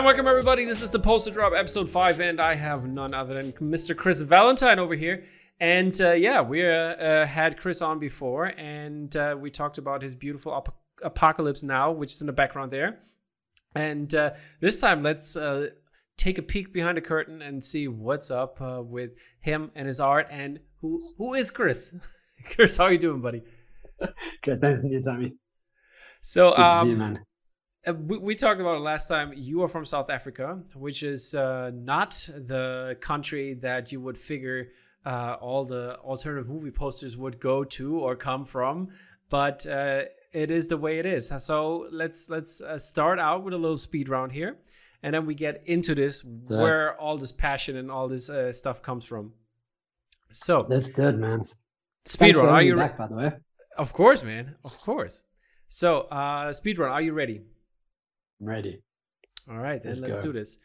Hi, welcome everybody. This is the Poster Drop episode 5, and I have none other than Mr. Chris Valentine over here. And uh, yeah, we uh, uh, had Chris on before, and uh, we talked about his beautiful ap- Apocalypse Now, which is in the background there. And uh, this time, let's uh, take a peek behind the curtain and see what's up with him and his art. And who who is Chris? Chris, how are you doing, buddy? Good, thanks, you, Tommy. So, um, you, man. Uh, we, we, talked about it last time. You are from South Africa, which is uh, not the country that you would figure uh, all the alternative movie posters would go to or come from, but uh, it is the way it is. So let's let's uh, start out with a little speed round here, and then we get into this yeah. where all this passion and all this uh, stuff comes from. So that's good, man. Speed run. Are you back, by the way? Of course, man. Of course. So, uh, speed run. Are you ready? I'm ready. All right, then let's, let's do this.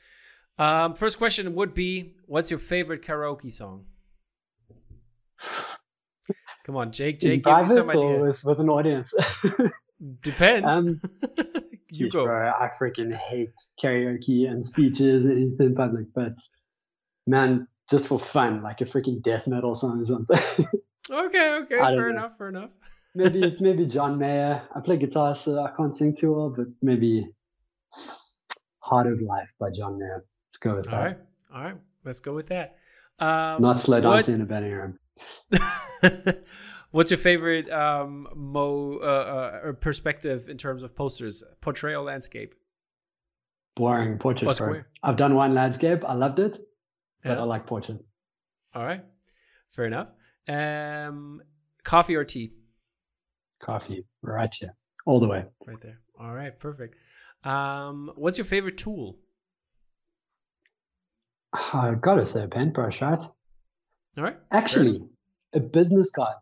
Um, first question would be What's your favorite karaoke song? Come on, Jake. Jake, give me some idea. With, with an audience. Depends. Um, you go. Bro, I freaking hate karaoke and speeches and anything in public, but man, just for fun, like a freaking death metal song or something. okay, okay, fair know. enough, fair enough. maybe maybe John Mayer. I play guitar, so I can't sing too well, but maybe Heart of Life by John Mayer. Let's go with that. All right. All right. Let's go with that. Um, Not slow dancing in a bedroom. What's your favorite um, mo uh, uh, perspective in terms of posters? Portrait or landscape? Boring portrait. Oh, I've done one landscape. I loved it, but yeah. I like portrait. All right, fair enough. Um, coffee or tea? Coffee, right here, all the way. Right there. All right, perfect. Um, what's your favorite tool? I gotta say a paintbrush, right? All right. Actually, a business card.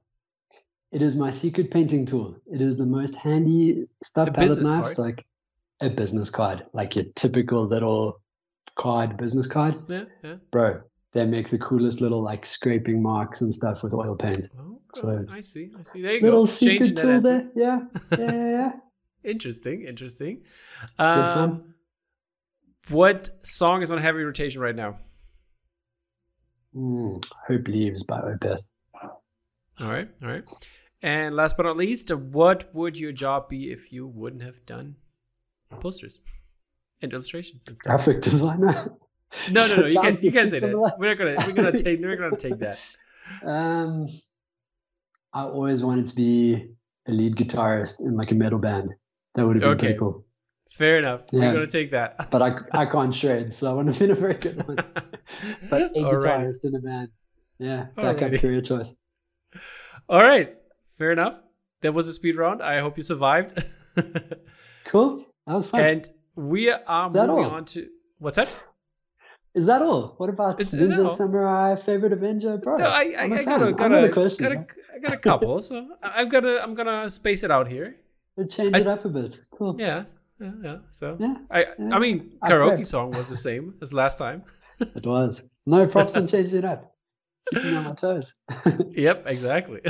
It is my secret painting tool. It is the most handy stuff palette knives, like a business card, like your typical little card, business card. Yeah, yeah. Bro, they make the coolest little like scraping marks and stuff with oil paint. Oh, so I see, I see. There you go. little go. Secret tool there. Yeah, yeah, yeah. yeah. interesting, interesting. Um, what song is on heavy rotation right now? Mm, Hope Leaves by Opeth. All right, all right. And last but not least, what would your job be if you wouldn't have done posters and illustrations and stuff? Graphic designer. No, no, no. You can't. You can't say that. We're not gonna. We're gonna take. We're gonna take that. Um, I always wanted to be a lead guitarist in like a metal band. That would have been okay. pretty cool. Fair enough. Yeah. We're gonna take that. but I I can't shred, so I wouldn't have been a very good one. but a guitarist in a band. Yeah, that kind of career choice. All right. Fair enough. That was a speed round. I hope you survived. cool. That was fun. And we are moving all? on to what's that? Is that all? What about is, Ninja is Samurai favorite Avenger? Bro, no, I, I, I got, a, got, a, got, a, I got a couple, so I'm gonna I'm gonna space it out here. Change it up a bit. Cool. Yeah, yeah, yeah. So yeah, I yeah. I mean, karaoke song was the same as last time. it was. No props on changing it up. Keeping on my toes. yep, exactly.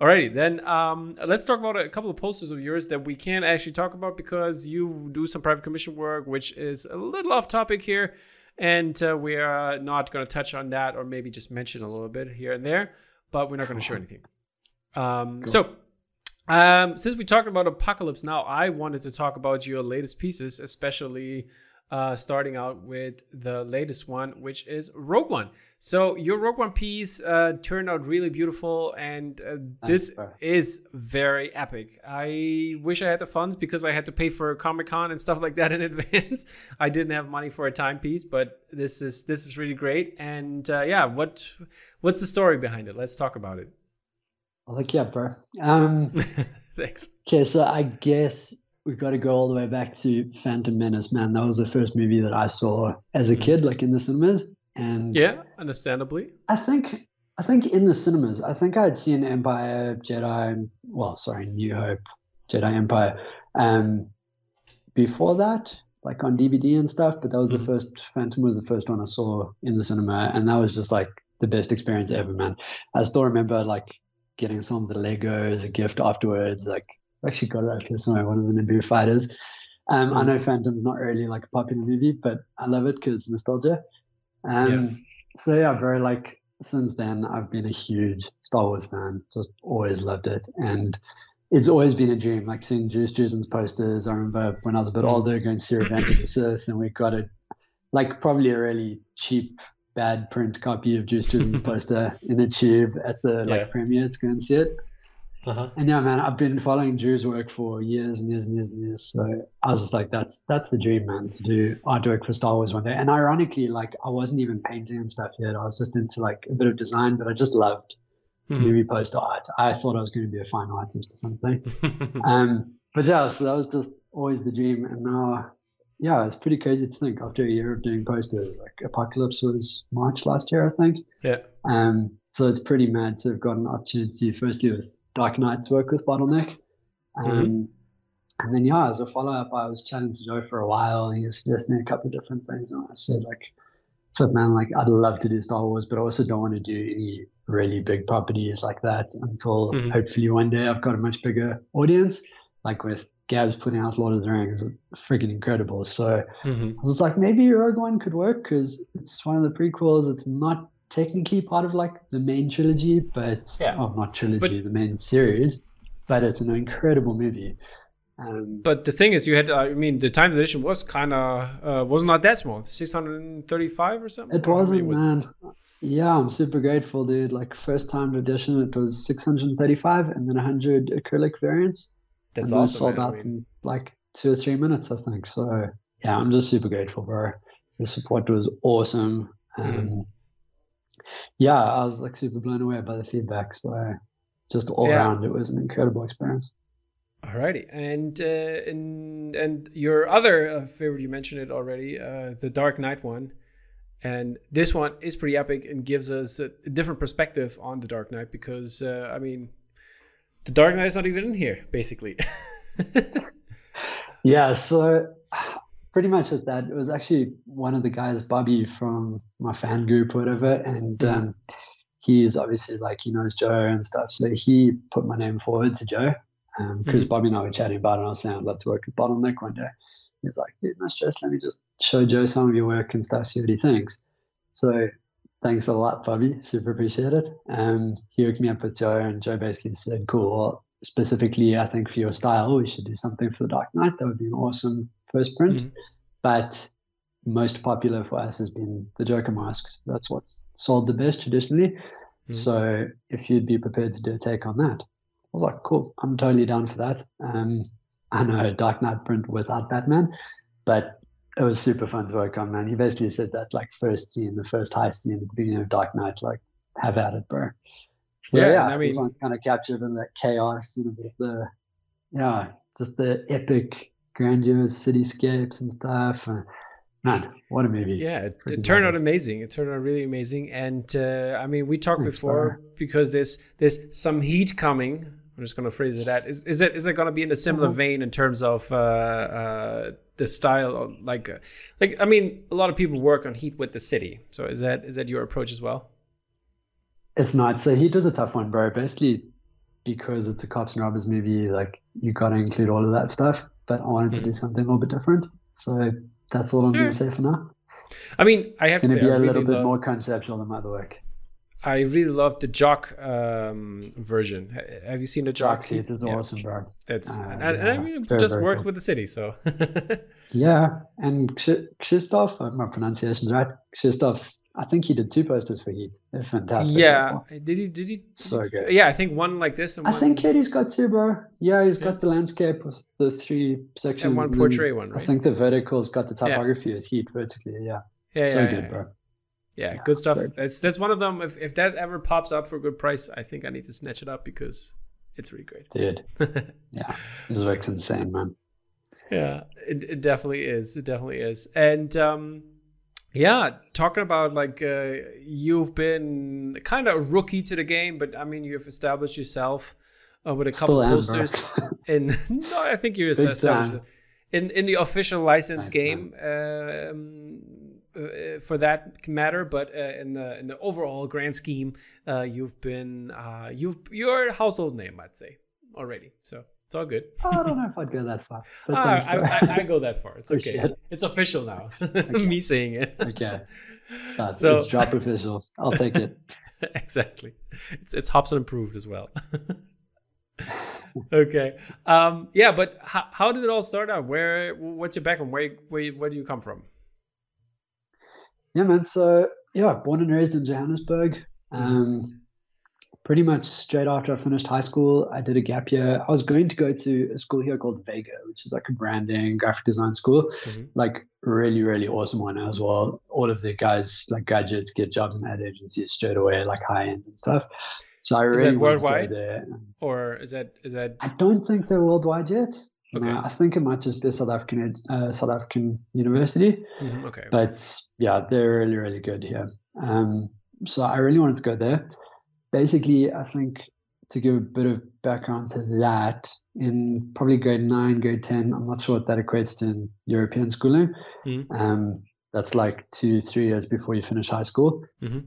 Alrighty, then um, let's talk about a couple of posters of yours that we can't actually talk about because you do some private commission work, which is a little off topic here. And uh, we are not going to touch on that or maybe just mention a little bit here and there, but we're not going to show anything. Um, cool. So, um, since we talked about Apocalypse now, I wanted to talk about your latest pieces, especially uh, starting out with the latest one, which is Rogue One. So your Rogue One piece uh, turned out really beautiful, and uh, this is very epic. I wish I had the funds because I had to pay for Comic Con and stuff like that in advance. I didn't have money for a timepiece, but this is this is really great. And uh, yeah, what what's the story behind it? Let's talk about it. I'll look you up, bro. Um, Thanks. Okay, so I guess we've got to go all the way back to Phantom Menace, man. That was the first movie that I saw as a kid, like in the cinemas. And yeah, understandably. I think I think in the cinemas, I think I'd seen Empire, Jedi, well, sorry, New Hope, Jedi Empire, um, before that, like on DVD and stuff. But that was mm-hmm. the first. Phantom was the first one I saw in the cinema, and that was just like the best experience ever, man. I still remember like getting some of the Lego as a gift afterwards, like actually got it here somewhere, one of the Naboo fighters. Um, I know Phantom's not really like a popular movie, but I love it because nostalgia. Um, yeah. So yeah, very like since then I've been a huge Star Wars fan. Just always loved it, and it's always been a dream. Like seeing Drew Struzan's posters. I remember when I was a bit mm. older going to see Revenge of the Sith, and we got it like probably a really cheap bad print copy of Drew Struzan's poster in a tube at the yeah. like premiere to go and see it. Uh-huh. And yeah, man, I've been following Drew's work for years and years and years and years. So I was just like, that's that's the dream, man, to do artwork for Star Wars one day. And ironically, like I wasn't even painting and stuff yet. I was just into like a bit of design, but I just loved mm-hmm. movie poster art. I thought I was going to be a fine artist or something. um, but yeah, so that was just always the dream. And now, yeah, it's pretty crazy to think after a year of doing posters, like Apocalypse was March last year, I think. Yeah. Um, so it's pretty mad to have got an opportunity, firstly with Dark Knight's work with Bottleneck. Um, mm-hmm. And then, yeah, as a follow up, I was chatting to Joe for a while and he was suggesting a couple of different things. And I said, like, flip man, like, I'd love to do Star Wars, but I also don't want to do any really big properties like that until mm-hmm. hopefully one day I've got a much bigger audience. Like with Gabz putting out Lord of the Rings, is freaking incredible. So mm-hmm. I was like, maybe Rogue One could work because it's one of the prequels. It's not technically part of like the main trilogy, but yeah. oh, not trilogy, but, the main series. But it's an incredible movie. Um, but the thing is, you had, uh, I mean, the time edition was kind of, uh, was not that small, 635 or something? It wasn't, was man. It? Yeah, I'm super grateful, dude. Like, first time edition, it was 635 and then 100 acrylic variants. That's and awesome. sold man, out I mean. in like two or three minutes, I think. So, yeah, I'm just super grateful, bro. The support was awesome. Um, mm yeah, I was like super blown away by the feedback. So just all yeah. around, it was an incredible experience. Alrighty, and uh, and and your other uh, favorite, you mentioned it already, uh, the Dark Knight one, and this one is pretty epic and gives us a, a different perspective on the Dark Knight because uh, I mean, the Dark Knight is not even in here, basically. yeah, so pretty much at that. It was actually one of the guys, Bobby from my fan group, or whatever, and mm-hmm. um, he's obviously like he knows Joe and stuff. So he put my name forward to Joe because um, mm-hmm. Bobby and I were chatting about it. And I was saying I'd love to work with Bottleneck one day. He's like, dude, no stress. Let me just show Joe some of your work and stuff, see what he thinks. So thanks a lot, Bobby. Super appreciate it. Um, he hooked me up with Joe, and Joe basically said, cool. Specifically, I think for your style, we should do something for the Dark Knight. That would be an awesome first print. Mm-hmm. But most popular for us has been the Joker masks. That's what's sold the best traditionally. Mm-hmm. So if you'd be prepared to do a take on that, I was like, cool, I'm totally down for that. Um, I know Dark Knight print without Batman, but it was super fun to work on, man. He basically said that like first scene, the first high scene at the beginning of Dark Knight, like have at it, bro. So, yeah, yeah I mean, this one's kind of captured in that chaos and bit of the, yeah, just the epic grandiose cityscapes and stuff. And, man, what a movie! Yeah, it, it turned out amazing. It turned out really amazing. And uh, I mean, we talked Thanks, before because there's there's some heat coming. I'm just gonna phrase it that. Is is it is it gonna be in a similar uh-huh. vein in terms of uh, uh, the style? Of, like, uh, like I mean, a lot of people work on Heat with the city. So is that is that your approach as well? It's not. So Heat was a tough one, bro. Basically, because it's a cops and robbers movie, like you got to include all of that stuff but I wanted to do something a little bit different. So that's all I'm going to say for now. I mean, I have it's to say, be a really little bit love, more conceptual than my other work. I really love the Jock um, version. Have you seen the Jock? Jock it is yeah. awesome, bro. That's uh, and, and, I mean, very, just very worked cool. with the city, so. yeah, and Krzysztof, uh, my pronunciation's right. Krzysztof's I think he did two posters for Heat. They're fantastic. Yeah, did he? Did he? So good. Yeah, I think one like this. And I think Katie's got two, bro. Yeah, he's yeah. got the landscape with the three sections. And one portrait one. Right? I think the vertical's got the typography yeah. with Heat vertically. Yeah. Yeah, so yeah, good, bro. Yeah, good stuff. That's that's one of them. If if that ever pops up for a good price, I think I need to snatch it up because it's really great. Dude. yeah, this work's insane, man. Yeah, it, it definitely is. It definitely is. And um yeah, talking about like uh, you've been kind of a rookie to the game, but I mean you've established yourself uh, with a couple Still posters. in no, I think you're established in in the official license game um, uh, for that matter. But uh, in the in the overall grand scheme, uh, you've been uh, you've you're a household name, I'd say already. So It's all good. I don't know if I'd go that far. Ah, I. I, I go that far. It's Oh, okay. shit. It's official now. Me saying it. okay. So- it's drop official. I'll take it. exactly. It's it's Hobson approved as well. okay. Um, yeah, but how, how did it all start out? Where what's your background? Where where where do you come from? Yeah, man. So yeah, born and raised in Johannesburg. Um, pretty much straight after I finished high school, I did a gap year. I was going to go to a school here called Vega, which is like a branding graphic design school. Mhm. Like really, really awesome one as well. All of the guys, like graduates, get jobs in ad agencies straight away, like high end and stuff. So I Is that really to go worldwide? there. Or is that is that I don't think they're worldwide yet. Okay. No, I think it might just be a South African uh, South African university. Mhm, okay? But yeah, they're really, really good here. Um, so I really wanted to go there. Basically, I think to give a bit of background to that, in probably grade nine, grade 10, I'm not sure what that equates to in European schooling. Mhm. Um, that's like two, three years before you finish high school. Mhm.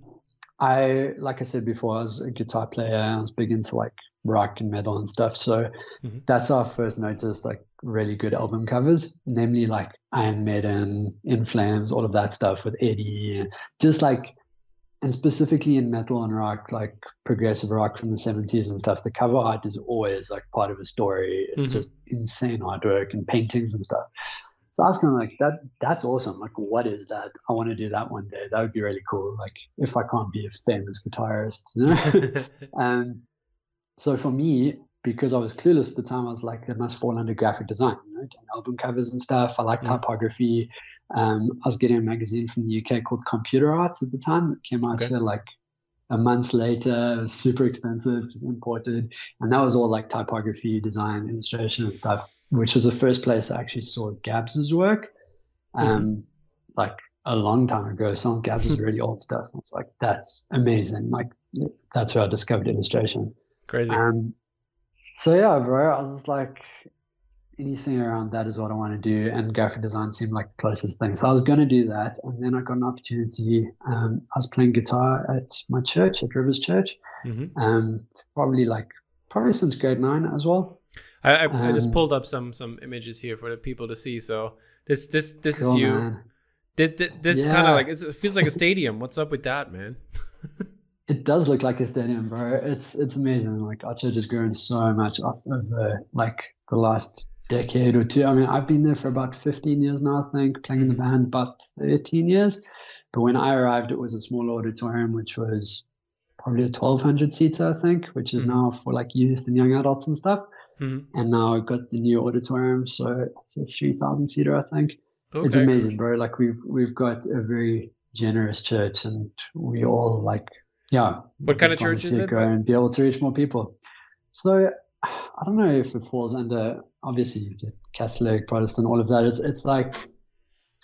I, like I said before, I was a guitar player. I was big into like rock and metal and stuff. So Mhm. that's our first noticed like really good album covers, namely like Iron Maiden, In Flames, all of that stuff with Eddie, just like, and specifically in metal and rock, like progressive rock from the 70s and stuff, the cover art is always like part of a story. It's Mhm. just insane artwork and paintings and stuff. So I was kind of like, that that's awesome. Like, what is that? I want to do that one day. That would be really cool. Like, if I can't be a famous guitarist, you know? And so for me, because I was clueless at the time, I was like, it must fall under graphic design, you know, doing album covers and stuff. I like typography. Um, I was getting a magazine from the UK called Computer Arts at the time that came out Okay. here like a month later. It was super expensive, imported. And that was all like typography, design, illustration and stuff, which was the first place I actually saw Gabz's work. Um, Like a long time ago, some of Gabz's really old stuff. I was like, that's amazing. Like, that's where I discovered illustration. Crazy. Um, so yeah, bro, I was just like, anything around that is what I want to do, and graphic design seemed like the closest thing. So I was going to do that, and then I got an opportunity. Um, I was playing guitar at my church, at Rivers Church, Mhm. um, probably like probably since grade nine as well. I, I, I just Um, pulled up some some images here for the people to see. So this this this is Cool, you. man. This, this, this kind of like it's, it feels like a stadium. What's up with that, man? It does look like a stadium, bro. It's it's amazing. Like our church has grown so much over like the last decade or two. I mean, I've been there for about 15 years now, I think, playing in the band about 13 years. But when I arrived, it was a small auditorium, which was probably a 1200 seater, I think, which is Mhm. now for like youth and young adults and stuff. Mhm. And now I've got the new auditorium, so it's a 3000 seater, I think. Okay. It's amazing, bro. Like we've we've got a very generous church, and we all like, yeah. What kind of church is it? Go and be able to reach more people. So I don't know if it falls under. Obviously, you get Catholic, Protestant, all of that. It's it's like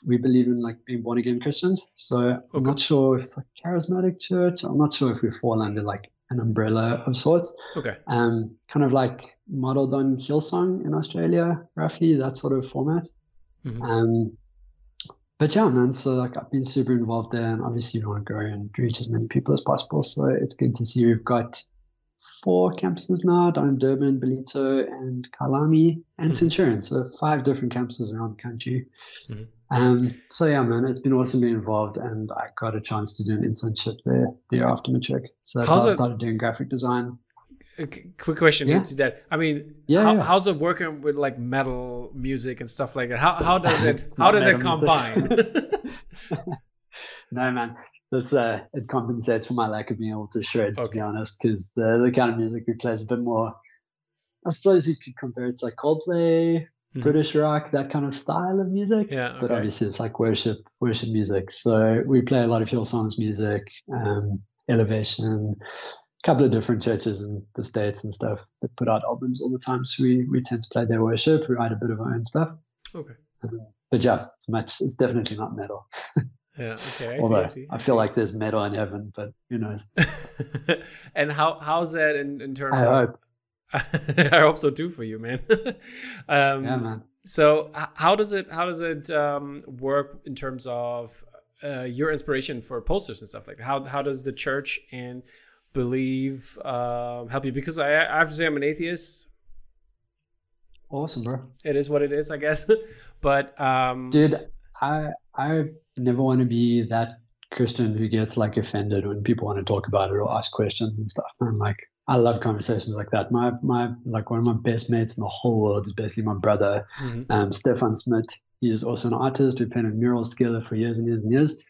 we believe in like being born again Christians. So I'm not sure if it's like charismatic church. I'm not sure if we fall under like an umbrella of sorts. Okay. Um, kind of like modeled on Hillsong in Australia, roughly that sort of format. Mhm. Um, but yeah, man. So like I've been super involved there, and obviously you want to grow and reach as many people as possible. So it's good to see we've got four campuses now down in Durban, Ballito, and Kyalami, and Mhm. Centurion. So five different campuses around the country. Mhm. Um, so yeah, man, it's been awesome being involved, and I got a chance to do an internship there the year after matric. So that's How's how I it- started doing graphic design. Quick question Yeah. into that. I mean, Yeah, how, yeah. how's it working with like metal music and stuff like that? How how does it how does it combine? No, man. This uh, it compensates for my lack of being able to shred, to be honest, because the the kind of music we play is a bit more. I suppose you could compare it to like Coldplay, Mhm. British rock, that kind of style of music. yeah. But obviously, it's like worship, worship music. So we play a lot of Hillsong's music, um, Elevation, couple of different churches in the states and stuff that put out albums all the time. So we we tend to play their worship. We write a bit of our own stuff. Okay. Um, but yeah, it's much. It's definitely not metal. Yeah. Okay. I Although see. I see. I feel like there's metal in heaven, but who knows? and how how's that in in terms I of? hope. I hope so too for you, man. um, Yeah, man. So how does it how does it um, work in terms of uh, your inspiration for posters and stuff like that? How how does the church and believe um, help you? Because I, I have to say I'm an atheist. awesome, bro. It is what it is, I guess. but um, dude, I I never want to be that Christian who gets like offended when people want to talk about it or ask questions and stuff. I'm like, I love conversations like that. My my like one of my best mates in the whole world is basically my brother, mm-hmm. um, Stefan Smith. He is also an artist. We painted murals together for years and years and years.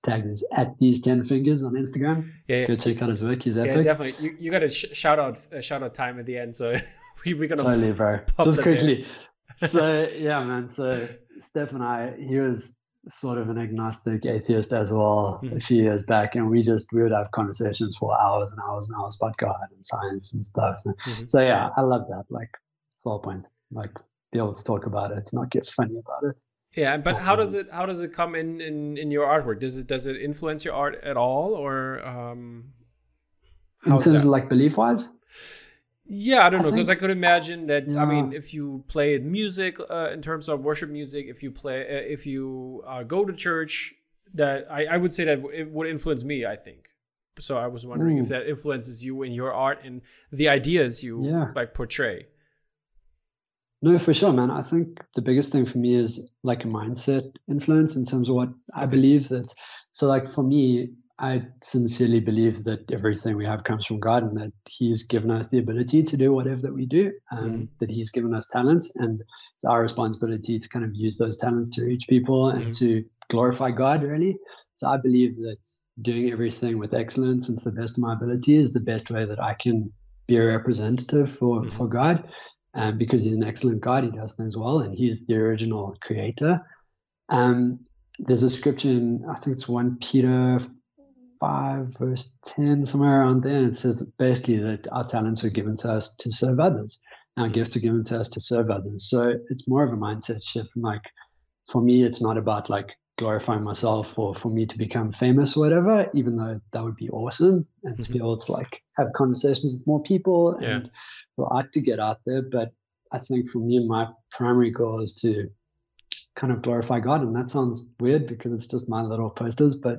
His tag is at these ten fingers on Instagram. Yeah, yeah. go check out his work. He's epic. Yeah, definitely. You, you got a sh- shout out uh, shout out time at the end. So we, we're gonna totally, bro. Just quickly. so yeah, man. So Steph and I, he was sort of an agnostic atheist as well mm-hmm. a few years back, and we just we would have conversations for hours and hours and hours about God and science and stuff. Mm-hmm. So yeah, I love that. Like, it's the whole point. Like, be able to talk about it, not get funny about it. Yeah, but how does it how does it come in in in your artwork? Does it does it influence your art at all, or um, in terms of like belief wise? Yeah, I don't know because I, I, could imagine that. Yeah. I mean, if you play music uh, in terms of worship music, if you play, uh, if you uh, go to church, that I, I would say that it would influence me. I think. So I was wondering Ooh. if that influences you in your art and the ideas you yeah. like portray. No, for sure, man. I think the biggest thing for me is like a mindset influence in terms of what I believe that. So, like for me, I sincerely believe that everything we have comes from God and that He's given us the ability to do whatever that we do, and mm-hmm. that He's given us talents, and it's our responsibility to kind of use those talents to reach people and mm-hmm. to glorify God, really. So I believe that doing everything with excellence and to the best of my ability is the best way that I can be a representative for, mm-hmm. for God. Um, because he's an excellent God, he does things well, and he's the original creator. Um, there's a scripture in, I think it's 1 Peter 5, verse 10, somewhere around there. It says that basically that our talents are given to us to serve others. Our gifts are given to us to serve others. So it's more of a mindset shift. Like for me, it's not about like glorifying myself or for me to become famous or whatever, even though that would be awesome and mm-hmm. to be able to like have conversations with more people yeah. and art to get out there. But I think for me, my primary goal is to kind of glorify God. And that sounds weird because it's just my little posters, but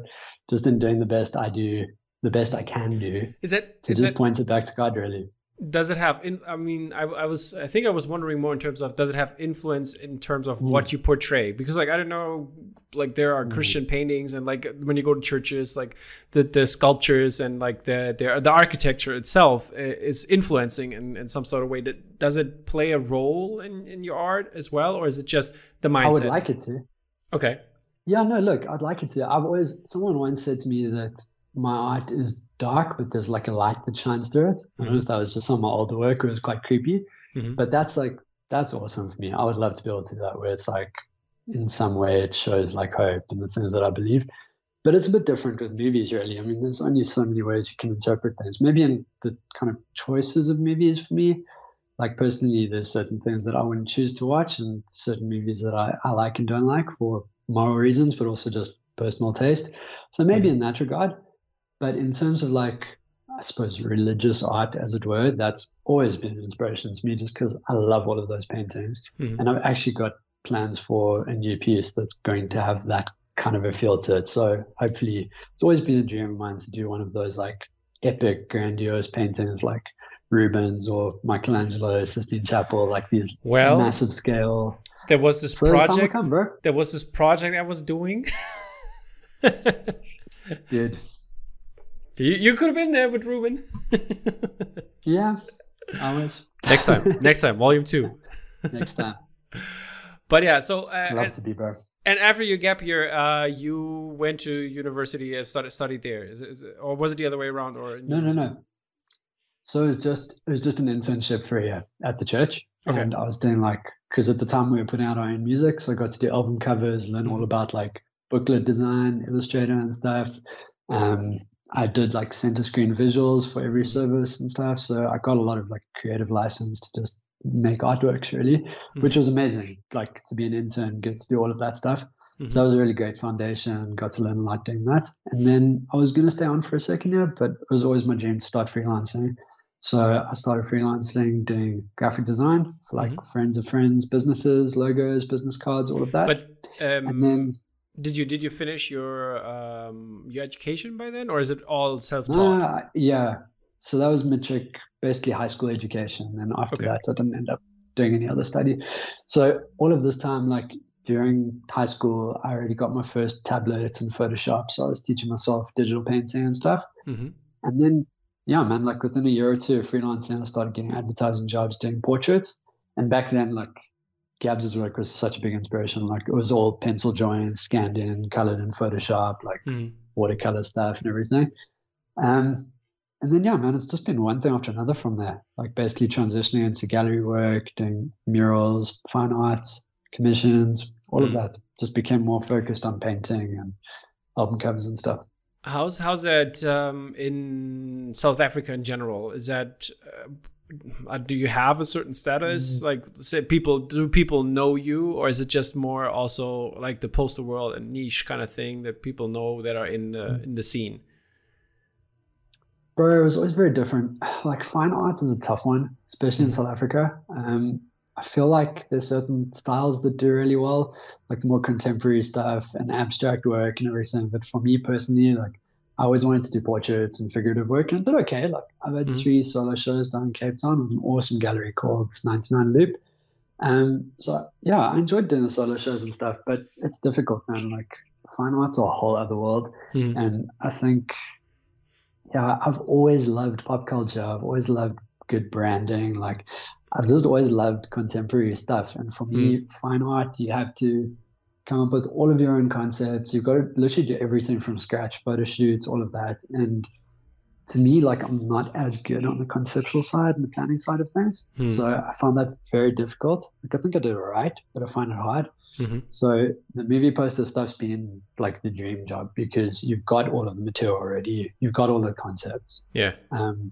just in doing the best I do, the best I can do. Is it to is just point it back to God really? Does it have in I mean I, I was I think I was wondering more in terms of does it have influence in terms of mm. what you portray? Because like I don't know like there are mm. Christian paintings and like when you go to churches like the, the sculptures and like the, the the architecture itself is influencing in, in some sort of way that does it play a role in, in your art as well or is it just the mindset? I would like it to. Okay. Yeah, no, look, I'd like it to. I've always, someone once said to me that my art is dark, but there's like a light that shines through it. Mm-hmm. I don't know if that was just on my older work or it was quite creepy, mm-hmm. but that's like, that's awesome for me. I would love to be able to do that where it's like, in some way, it shows like hope and the things that I believe. But it's a bit different with movies, really. I mean, there's only so many ways you can interpret things. Maybe in the kind of choices of movies for me, like personally, there's certain things that I wouldn't choose to watch and certain movies that I, I like and don't like for moral reasons, but also just personal taste. So maybe mm-hmm. in that regard. But in terms of like, I suppose religious art, as it were, that's always been an inspiration to me just because I love all of those paintings. Mm-hmm. And I've actually got plans for a new piece that's going to have that kind of a feel to it. So hopefully, it's always been a dream of mine to do one of those like epic, grandiose paintings like Rubens or Michelangelo, Sistine Chapel, like these well, massive scale there was this so project. Come, there was this project I was doing. Dude. You, you could have been there with Ruben. yeah, I was. Next time. Next time. Volume two. Next time. But yeah, so uh, love and, to be back. And after your gap year, uh, you went to university and started studied there, is it, is it, or was it the other way around? Or no, no, no. So it was just it was just an internship for a year at the church, okay. and I was doing like because at the time we were putting out our own music, so I got to do album covers, learn all about like booklet design, Illustrator and stuff. Um, I did like center screen visuals for every service and stuff, so I got a lot of like creative license to just make artworks really, mm-hmm. which was amazing. Like to be an intern, get to do all of that stuff. Mm-hmm. So that was a really great foundation. Got to learn a lot doing that. And then I was going to stay on for a second year, but it was always my dream to start freelancing. So I started freelancing, doing graphic design for like mm-hmm. friends of friends, businesses, logos, business cards, all of that. But um, and then did you did you finish your um, your education by then, or is it all self taught? Uh, yeah. So that was matric, basically high school education, and after okay. that, I didn't end up doing any other study. So all of this time, like during high school, I already got my first tablets and Photoshop. So I was teaching myself digital painting and stuff. Mm-hmm. And then, yeah, man, like within a year or two freelancing, I started getting advertising jobs doing portraits. And back then, like Gabz's work was such a big inspiration. Like it was all pencil drawings, scanned in, colored in Photoshop, like Mm. watercolor stuff and everything. Um, and then yeah, man, it's just been one thing after another from there. Like basically transitioning into gallery work, doing murals, fine arts, commissions, all of Mm. that. Just became more focused on painting and album covers and stuff. How's how's that um, in South Africa in general? Is that uh, Uh, do you have a certain status? Mm-hmm. Like, say people do people know you, or is it just more also like the poster world and niche kind of thing that people know that are in the mm-hmm. in the scene? Bro, it was always very different. Like fine arts is a tough one, especially in mm. South Africa. Um, I feel like there's certain styles that do really well, like more contemporary stuff and abstract work and everything. But for me personally, like I always wanted to do portraits and figurative work, and I did okay. Like I've had Mhm. three solo shows down in Cape Town with an awesome gallery called 99 Loop. Um, so yeah, I enjoyed doing the solo shows and stuff, but it's difficult, man. Like fine art's a whole other world. Mhm. And I think, yeah, I've always loved pop culture. I've always loved good branding. Like, I've just always loved contemporary stuff. And for me, fine art, you have to come up with all of your own concepts. You've got to literally do everything from scratch, photo shoots, all of that. And to me, like, I'm not as good on the conceptual side and the planning side of things. Hmm. So I found that very difficult. Like, I think I did it right, but I find it hard. Mhm. So the movie poster stuff's been like the dream job because you've got all of the material already. You've got all the concepts. Yeah. Um,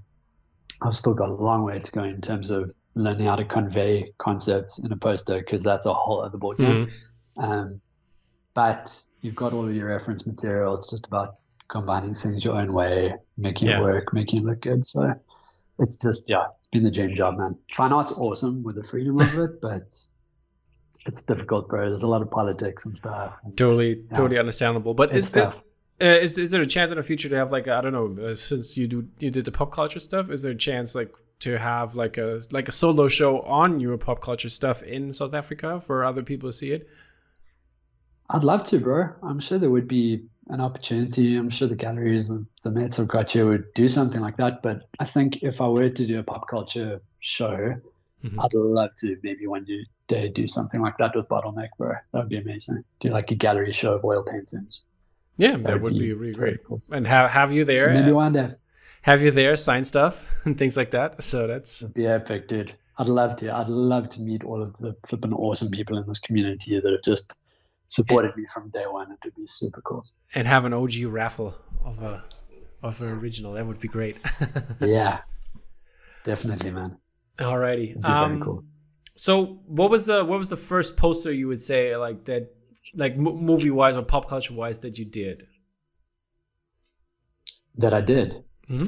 I've still got a long way to go in terms of learning how to convey concepts in a poster because that's a whole other ballgame. Mhm. Um, but you've got all of your reference material. It's just about combining things your own way, making Yeah. it work, making it look good. So it's just yeah, it's been the dream job, man. Fine art's awesome with the freedom of it, but it's difficult, bro. There's a lot of politics and stuff. and Totally, totally understandable. But is there uh, is is there a chance in the future to have like I don't know uh, since you do you did the pop culture stuff? Is there a chance like to have like a like a solo show on your pop culture stuff in South Africa for other people to see it? I'd love to, bro. I'm sure there would be an opportunity. I'm sure the galleries and the mates I've got here would do something like that. But I think if I were to do a pop culture show, Mhm. I'd love to maybe one day do something like that with Bottleneck, bro. That would be amazing. Do like a gallery show of oil paintings. Yeah, that, would be, really great. cool. And have have you So there? maybe one day. have you there sign stuff and things like that? So that's It'd be epic, dude. I'd love to. I'd love to meet all of the flipping awesome people in this community that have just supported me from day one. It would be super cool. and have an OG raffle of a of an original. That would be great. Yeah, definitely, man. Alrighty. It'd Um, cool. So what was the what was the first poster you would say like that like mo- movie wise or pop culture wise that you did? That I did. hmm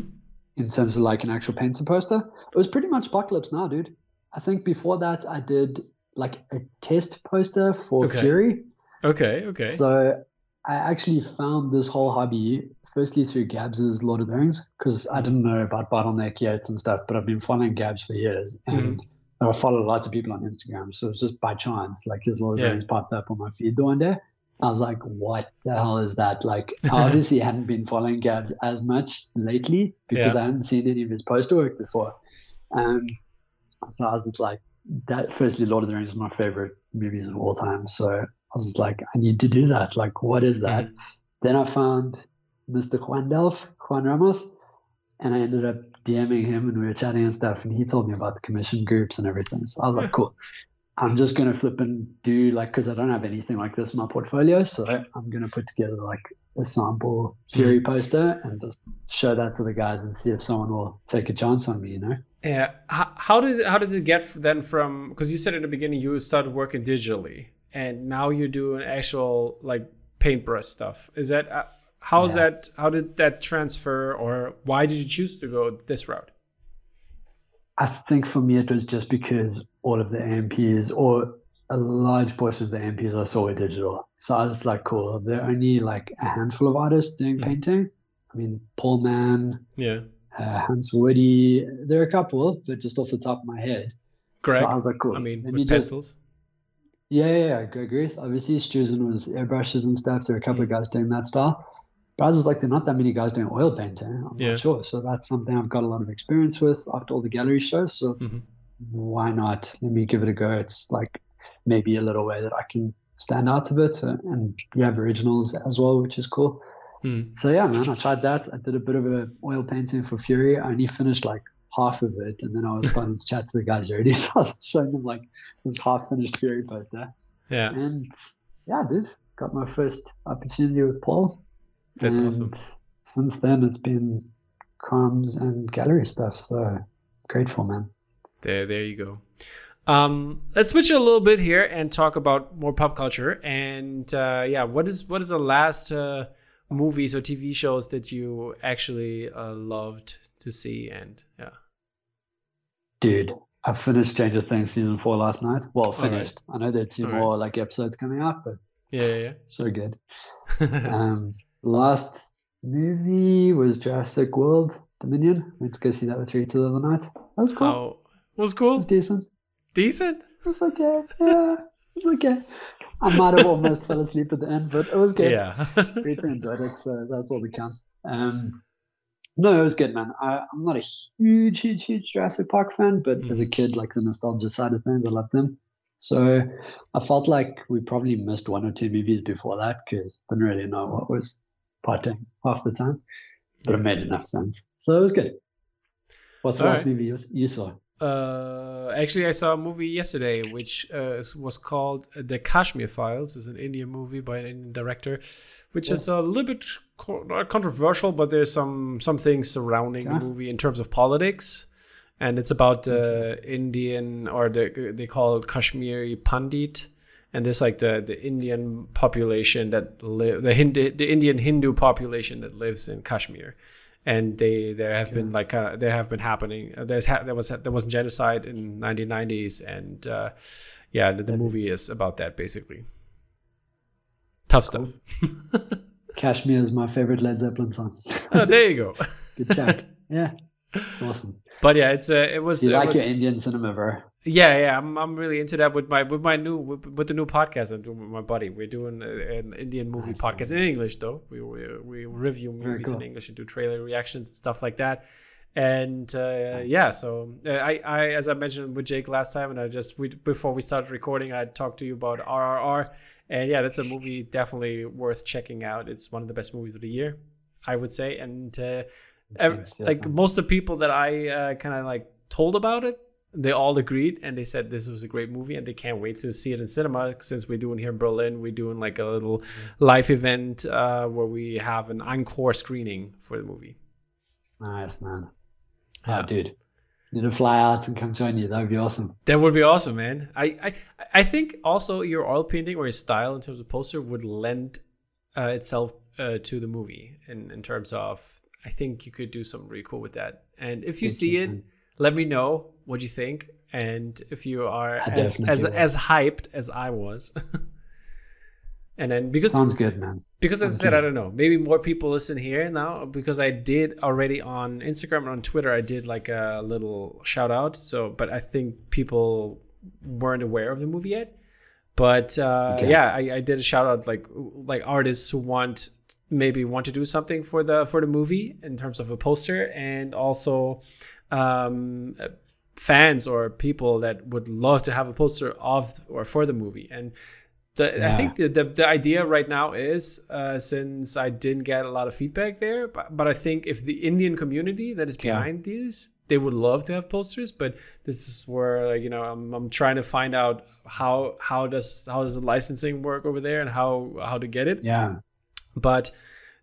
in terms of like an actual painter poster. It was pretty much Apocalypse Now, dude. I think before that I did like a test poster for Okay. Fury. Okay. Okay. So I actually found this whole hobby firstly through Gabz's Lord of the Rings because I didn't know about Bottleneck yet and stuff, but I've been following Gabz for years and I followed lots of people on Instagram. So it was just by chance, like his Lord of Yeah. the Rings popped up on my feed the one day. I was like, what the hell is that? Like, I obviously hadn't been following Gabs as much lately because Yeah. I hadn't seen any of his poster work before. Um, so I was just like, that firstly, Lord of the Rings is my favorite movies of all time. So I was like, I need to do that. Like, what is that? Mm-hmm. Then I found Mr. Juan Delf, Juan Ramos, and I ended up DMing him and we were chatting and stuff. And he told me about the commission groups and everything. So I was like, cool. I'm just going to flip and do like, because I don't have anything like this in my portfolio. So I'm going to put together like a sample Fury mm-hmm. poster and just show that to the guys and see if someone will take a chance on me, you know? Yeah. How, how did how did it get then from? Because you said in the beginning you started working digitally, and now you're doing actual like paintbrush stuff. Is that uh, how's Yeah. that? How did that transfer, or why did you choose to go this route? I think for me, it was just because all of the AMPs or a large portion of the AMPs I saw were digital. So I was like, cool. There are only like a handful of artists doing Mhm. painting. I mean, Paul Mann, Yeah. uh, Hans Woody, there are a couple, but just off the top of my head. Greg. So I was like, cool. I mean, with me just- pencils. Yeah, yeah, yeah. I agree. Obviously, Struzan was airbrushes and stuff. There are a couple of Mm. guys doing that style. But I was like, there are not that many guys doing oil painting. I'm Yeah. not sure. So that's something I've got a lot of experience with after all the gallery shows. So Mhm. why not? Let me give it a go. It's like maybe a little way that I can stand out a bit. uh, And you have originals as well, which is cool. Hmm. So yeah, man, I tried that. I did a bit of a oil painting for Fury. I only finished like half of it, and then I was starting to chat to the guys already. So I was showing them like this half finished Fury poster. Yeah, And yeah, dude, got my first opportunity with Paul. That's and awesome. Since then, it's been comms and gallery stuff. So grateful, man. there, there you go. Um, let's switch a little bit here and talk about more pop culture. And uh, yeah, what is what is the last uh, movies or TV shows that you actually uh, loved to see? And yeah, Dude, I finished Stranger Things season four last night. Well, right. finished. I know there's All right. more like episodes coming up, but yeah, yeah. so good. yeah. Um, last movie was Jurassic World Dominion. Went to go see that with Rita the other night. That was cool. How was It cool, was decent. decent. It was okay. Yeah, it was okay. I might have almost fell asleep at the end, but it was good. Yeah, Rita enjoyed it, so that's all that counts. Um, no, it was good, man. I, I'm not a huge, huge, huge Jurassic Park fan, but as a kid, like the nostalgia side of things, I loved them. So I felt like we probably missed one or two movies before that because didn't really know what was potting half the time, but it made enough sense. So it was good. What's the All last right. movie you, you saw? Uh, actually, I saw a movie yesterday which uh, was called The Kashmir Files. It's an Indian movie by an Indian director, which is a little bit co- controversial, but there's some some things surrounding Okay. the movie in terms of politics, and it's about the Indian or the they call it Kashmiri Pandit, and there's like the the Indian population that live the Hindu the Indian Hindu population that lives in Kashmir and they there have been like uh, there have been happening uh, there's ha- there was there was genocide in 1990s and uh, yeah the, the movie is about that basically tough stuff Kashmir is my favorite Led Zeppelin song. oh, there you go Good track. yeah. Awesome. but yeah it's uh, it was, you it like was your Indian cinema, bro? Yeah yeah I'm, I'm really into that with my with my new with, with the new podcast I'm doing with my buddy. We're doing an Indian movie Nice, podcast in English though. We we, we review movies in. English and do trailer reactions and stuff like that. And uh, yeah so uh, I, I as i mentioned with jake last time and i just we, before we started recording i talked to you about rrr and yeah that's a movie definitely worth checking out. It's one of the best movies of the year i would say. And uh, ev- Thanks, yeah, like most of the people that i uh, kind of like told about it they all agreed and they said this was a great movie and they can't wait to see it in cinema since we're doing here in berlin we're doing like a little Mm-hmm. live event uh, where we have an encore screening for the movie Nice, man. Yeah. Oh, dude. Need to fly out and come join you. That would be awesome. That would be awesome, man. I, I I think also your oil painting or your style in terms of poster would lend uh, itself uh, to the movie in, in terms of I think you could do something really cool with that. And if you Thank see you, it, man. let me know what do you think. And if you are as as as hyped as I was. and then because Sounds good, man. because as I said, I don't know. Maybe more people listen here now because I did already on Instagram and on Twitter. I did like a little shout out. So, but I think people weren't aware of the movie yet. But uh, Okay. yeah, I, I did a shout out like like artists who want maybe want to do something for the for the movie in terms of a poster and also um, fans or people that would love to have a poster of or for the movie and the, I think the, the, the idea right now is uh, since I didn't get a lot of feedback there, but, but I think if the Indian community that is behind these, they would love to have posters. But this is where you know I'm, I'm trying to find out how how does how does the licensing work over there and how how to get it Yeah. but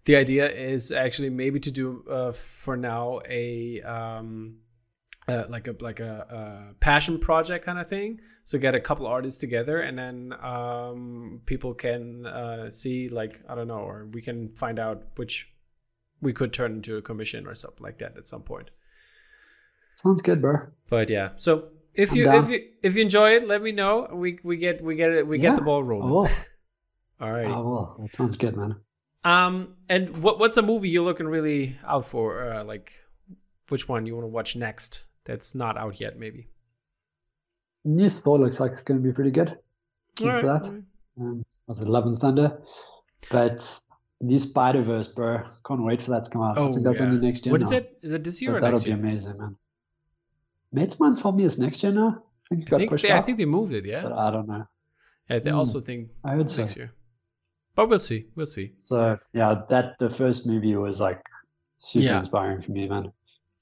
the idea is actually maybe to do uh, for now a um, uh, like a like a, a passion project kind of thing. So get a couple artists together, and then um, people can uh, see like I don't know, or we can find out which we could turn into a commission or something like that at some point. Sounds good, bro. But yeah, so if I'm you down. if you if you enjoy it, let me know. We we get we get it we get the ball rolling. All right. I will. That sounds good, man. Um, and what what's a movie you're looking really out for? Uh, like, which one you want to watch next? That's not out yet, maybe. new Thor looks like it's going to be pretty good. All right, for that. right. Um, was it Love and Thunder? But new Spider Verse, bro. Can't wait for that to come out. I Oh, think that's yeah. only next year. What is now. it? Is it this year But or that'll next be amazing, man. Matesman told me it's next year now. I think I think they. I think they moved it. Yeah, but I don't know. yeah they Hmm. also think I so. next year. But we'll see. We'll see. So yeah, that the first movie was like super Yeah. inspiring for me, man.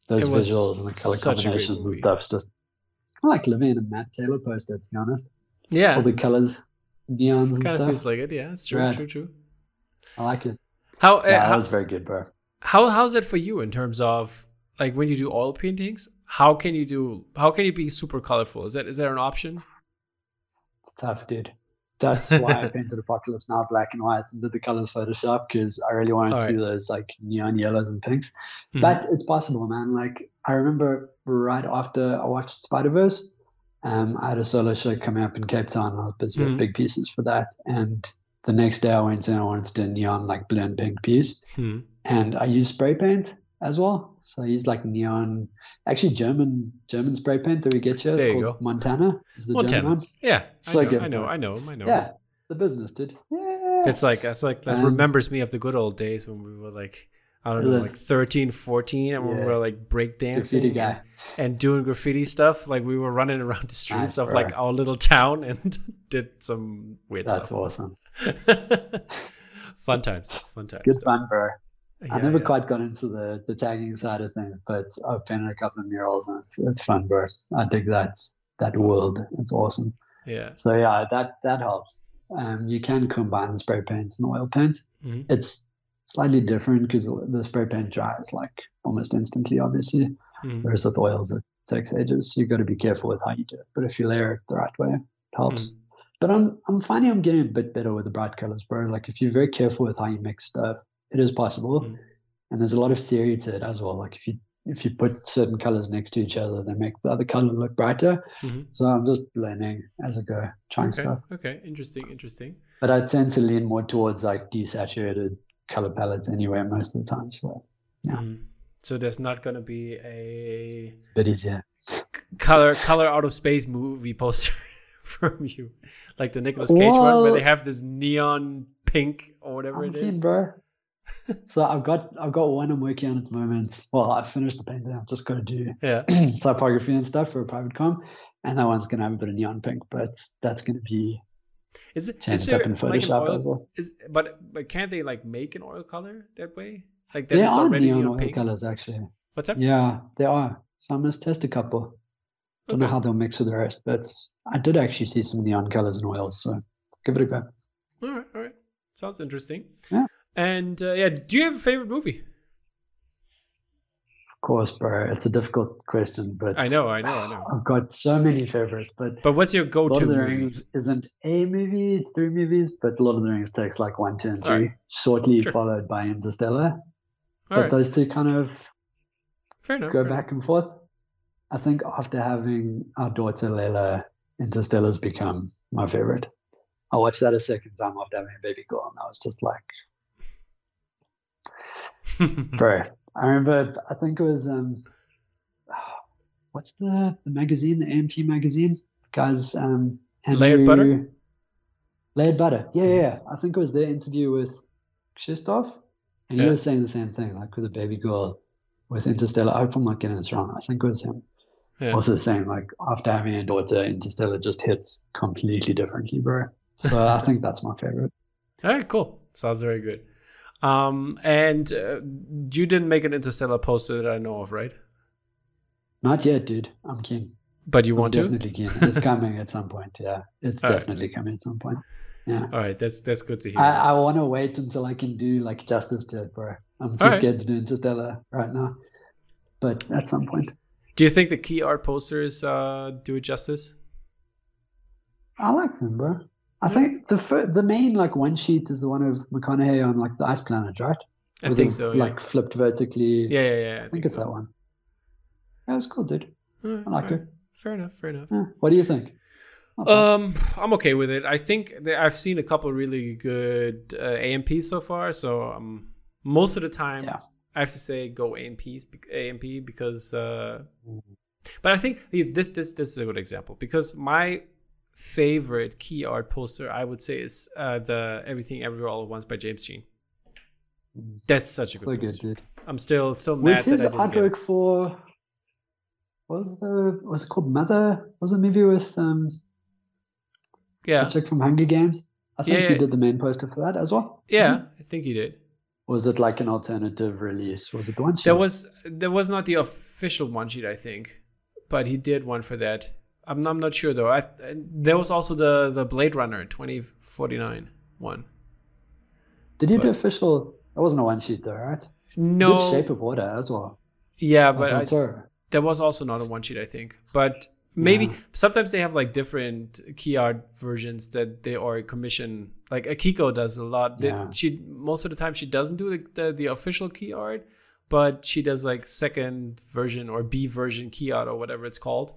Those It visuals and the color such a great combinations and stuff's just I like living in a Matt Taylor poster, to be honest. Yeah, All the colors, neons and kind of stuff. feels like it. Yeah, it's true. True. True. I like it. How uh, Yeah, that was very good, bro. how how's it for you in terms of like when you do oil paintings? How can you do? How can you be super colorful? Is that is there an option? It's tough, dude. That's why I painted Apocalypse Now black and white and did the colors Photoshop because I really wanted to do those like neon yellows and pinks. Mhm. But it's possible, man. Like I remember right after I watched Spider Verse, um, I had a solo show coming up in Cape Town. and I was busy Mhm. with big pieces for that. And the next day I went in and I wanted to do a neon like blue and pink piece. Hmm. And I used spray paint as well. So he's like neon, actually German German spray paint that we get here. It's There you go. Montana. Is the Montana. German one. Yeah, So I know, good, I know. I know, I know. Yeah, the business did. Yeah. It's like it's like that Um, remembers me of the good old days when we were like I don't know, like 13, 14, and when we were like break dancing and, and doing graffiti stuff. Like we were running around the streets Nice, of bro. like our little town and did some weird That's stuff. That's awesome. fun times, fun times. Good fun, bro. I Yeah, never yeah. quite got into the, the tagging side of things, but I've painted a couple of murals and it's, it's fun, bro. I dig that that world. It's awesome. Yeah. So yeah, that that helps. Um, you can combine spray paint and oil paint. Mhm. It's slightly different because the spray paint dries like almost instantly, obviously. Mhm. Whereas with oils, it takes ages. you've got to be careful with how you do it. But if you layer it the right way, it helps. Mhm. But I'm I'm finding I'm getting a bit better with the bright colors, bro. Like if you're very careful with how you mix stuff, it is possible. Mhm. And there's a lot of theory to it as well. Like if you if you put certain colors next to each other, they make the other color look brighter. Mhm. So I'm just learning as I go, trying Okay. stuff. Okay. Interesting. Interesting. But I tend to lean more towards like desaturated color palettes anyway most of the time. So Yeah. Mhm. So there's not gonna be a it's a bit easier. color color out of space movie poster from you, like the Nicolas Cage one, where they have this neon pink or whatever I'm it keen, bro. So I've got I've got one I'm working on at the moment. Well, I've finished the painting. I've just got to do Yeah. typography and stuff for a private com, and that one's gonna have a bit of neon pink, but that's gonna be Is it is changed there up in like Photoshop oil? as well. Is but but can't they like make an oil color that way? Like that There it's are already neon oil pink. colors actually. What's up? Yeah, there are. So I must test a couple. Don't know how they'll mix with the rest, but I did actually see some neon colors and oils, so give it a go. All right. All right. Sounds interesting. Yeah. And uh, yeah, do you have a favorite movie? Of course, bro. It's a difficult question, but I know. I know. I know. I've got so many favorites, but But what's your go-to Lord of the movie? Rings isn't a movie, it's three movies, but Lord of the Rings takes like one, two, and All right. three, shortly Sure. followed by Interstellar. All but right. those two kind of Fair enough. go fair back and forth. I think after having our daughter Layla, Interstellar's become my favorite. I watched that a second time after having a baby girl, and I was just like, enough. Bro. I remember, I think it was, um, what's the, the magazine, the AMP magazine? Guys, um, Layered Butter? Layered Butter. Yeah, yeah, yeah. I think it was their interview with Krzysztof, and he was saying the same thing, like with a baby girl with Interstellar. I hope I'm not getting this wrong. I think it was him. Yeah. Also saying like after having a daughter, Interstellar just hits completely differently, bro. So I think that's my favorite. All right, cool. Sounds very good. Um, and uh, you didn't make an Interstellar poster that I know of, right? Not yet, dude. I'm keen. But you I'm want to? definitely keen. It's coming at some point. Yeah, it's All right. definitely coming at some point. Yeah. All right, that's that's good to hear. I, I want to wait until I can do like justice to it, bro. I'm too All right. scared to do Interstellar right now, but at some point, Do you think the key art posters uh, do it justice? I like them, bro. I think the fir- the main like one sheet is the one of McConaughey on like the ice planet, right? I With think so. Yeah. Like flipped vertically. yeah, yeah, yeah. I I think think it's so. that one. Yeah, was cool, dude. Right, I like right. it. Fair enough. Fair enough. Yeah. What do you think? Um, I'm okay with it. I think that I've seen a couple really good uh, AMPs so far. So um, most of the time, Yeah. I have to say go AMPs, AMP because uh, but I think this this this is a good example because my favorite key art poster I would say is uh, the Everything Everywhere All at Once by James Jean. That's such a good. So poster. good, dude. I'm still so Was mad his that I didn't get artwork for what was the was it called Mother? Was it a movie with um Yeah, chick from Hunger Games? I think Yeah, he did the main poster for that as well. yeah, I think he did. Was it like an alternative release? Was it the one? There sheet? was there was not the official one sheet, I think, but he did one for that. I'm not, I'm not sure though. I, there was also the the Blade Runner 2049 one. Did he do official? That wasn't a one sheet though, right? No, Good Shape of Water as well. yeah, but I, so. there was also not a one sheet, I think. But maybe Yeah. sometimes they have like different key art versions that they or commission. Like Akiko does a lot. Yeah. She most of the time she doesn't do the, the the official key art, but she does like second version or B version key art or whatever it's called.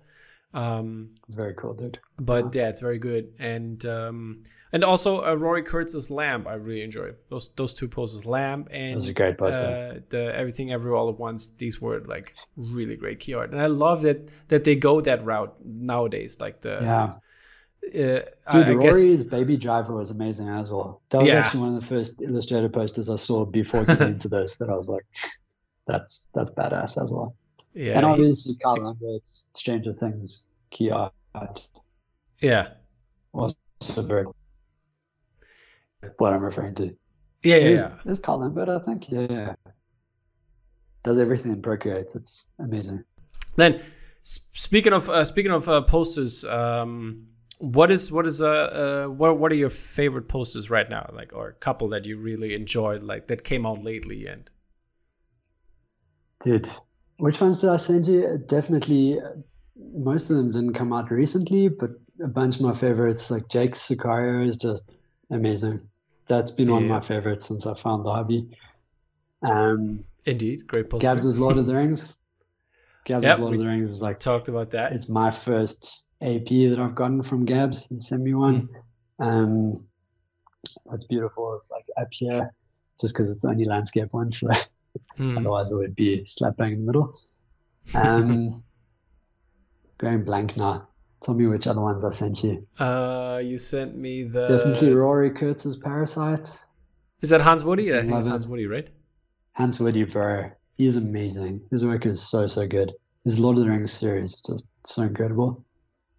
Um, it's Very cool, dude. but yeah, it's very good. And um, and also uh, Rory Kurtz's Lamb, I really enjoy those those two posters, Lamb and was a great poster. uh, the Everything Everywhere All at Once. These were like really great key art, and I love that that they go that route nowadays. Like the Yeah. uh, Dude, I guess Rory's Baby Driver was amazing as well. That was Yeah. actually one of the first illustrated posters I saw before getting into this that I was like, that's that's badass as well. Yeah, and he- obviously Kyle Lambert's Stranger Things key yeah, was also very what I'm referring to. yeah, yeah, Is, yeah. Carl Lambert, I think. Yeah, yeah. Does everything in Procreate. It's amazing. Then speaking of uh, speaking of uh, posters, um, what is what is uh, uh what what are your favorite posters right now? Like or a couple that you really enjoyed, like that came out lately and. Dude, which ones did I send you? Definitely, uh, most of them didn't come out recently, but a bunch of my favorites, like Jake Sicario, is just amazing. That's been one of my favorites since I found the hobby. Um, Indeed, great poster. Gabz's Lord of the Rings. Gabz's Yep, Lord of the Rings is like talked about that. it's my first AP that I've gotten from Gabz. He sent me one. Um, that's beautiful. It's like up here, just because it's the only landscape one. So Hmm. otherwise it would be slap bang in the middle. Um, going blank now. Tell me which other ones I sent you. Uh, you sent me the. Definitely Rory Kurtz's Parasite. Is that Hans Woody? I think Love it's. Hans Woody, right? Hans Woody, bro. He's amazing. His work is so, so good. His Lord of the Rings series is just so incredible.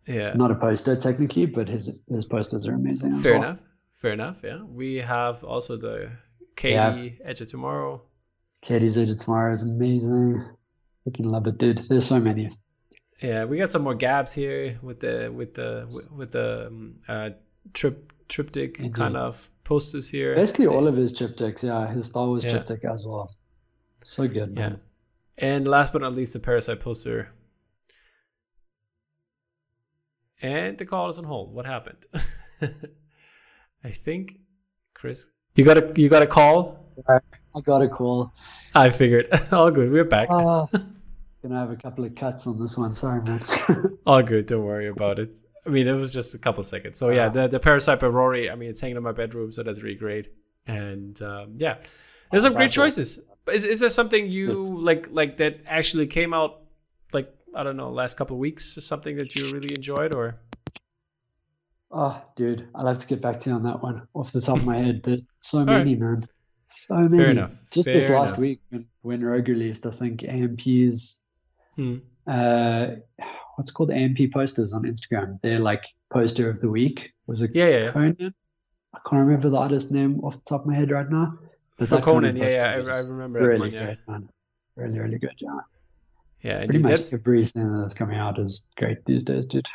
Yeah. Not a poster technically, but his his posters are amazing. Fair enough. Fair enough. Yeah. We have also the Katie Yeah. Edge of Tomorrow. Katie's Edge of Tomorrow is amazing. Freaking love it, dude. There's so many. Yeah, we got some more Gabz here with the with the with the um, uh, trip triptych Indeed. kind of posters here. Basically all of his triptychs, yeah. His Star Wars Yeah. triptych as well. So good, Yeah. And last but not least, the Parasite poster. And the call is on hold. What happened? I think, Chris, you got a you got a call. I got a call. I figured. All good. We're back. Ah, gonna have a couple of cuts on this one. Sorry, man. All good. Don't worry about it. I mean, it was just a couple seconds. So yeah, the the Parasite by Rory. I mean, it's hanging in my bedroom, so that's really great. And um, yeah, there's some great choices. Is, is there something you like like that actually came out like I don't know last couple of weeks or something that you really enjoyed or? oh, dude, I'll have to get back to you on that one off the top of my head. There's so many, man. So many. Fair enough. Just this Fair last enough. week when, when Rogue released, I think AMP's Hmm. uh what's it called AMP posters on Instagram. They're like poster of the week was a Yeah, yeah. Conan. I can't remember the artist name off the top of my head right now. But For that Conan, yeah, yeah, I, I remember that really one. Yeah, great, man. Really, really good. Yeah. yeah, Pretty indeed. much That's everything that's coming out is great these days, dude.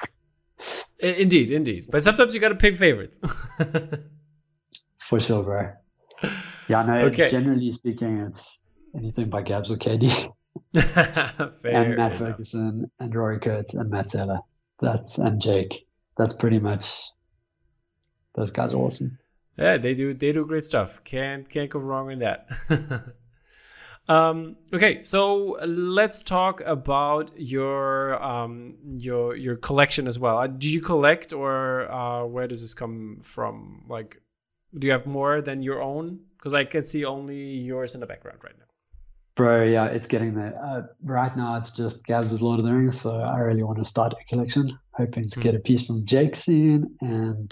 indeed, indeed. But sometimes you got to pick favorites. For sure, bro. Yeah, no, Okay. generally speaking, it's anything by Gabz or Fair and Matt enough. Ferguson and Rory Kurtz and Matt Taylor. That's and Jake. That's pretty much those guys are awesome. Yeah, they do they do great stuff. Can't can't go wrong in that. um, okay, so let's talk about your um your your collection as well. Uh, do you collect or uh, where does this come from? Like, do you have more than your own? Because I can see only yours in the background right now. Bro, yeah, it's getting there. Uh, right now, it's just Gabz's Lord of the Rings, so I really want to start a collection. Hoping to Hmm. get a piece from Jake soon, and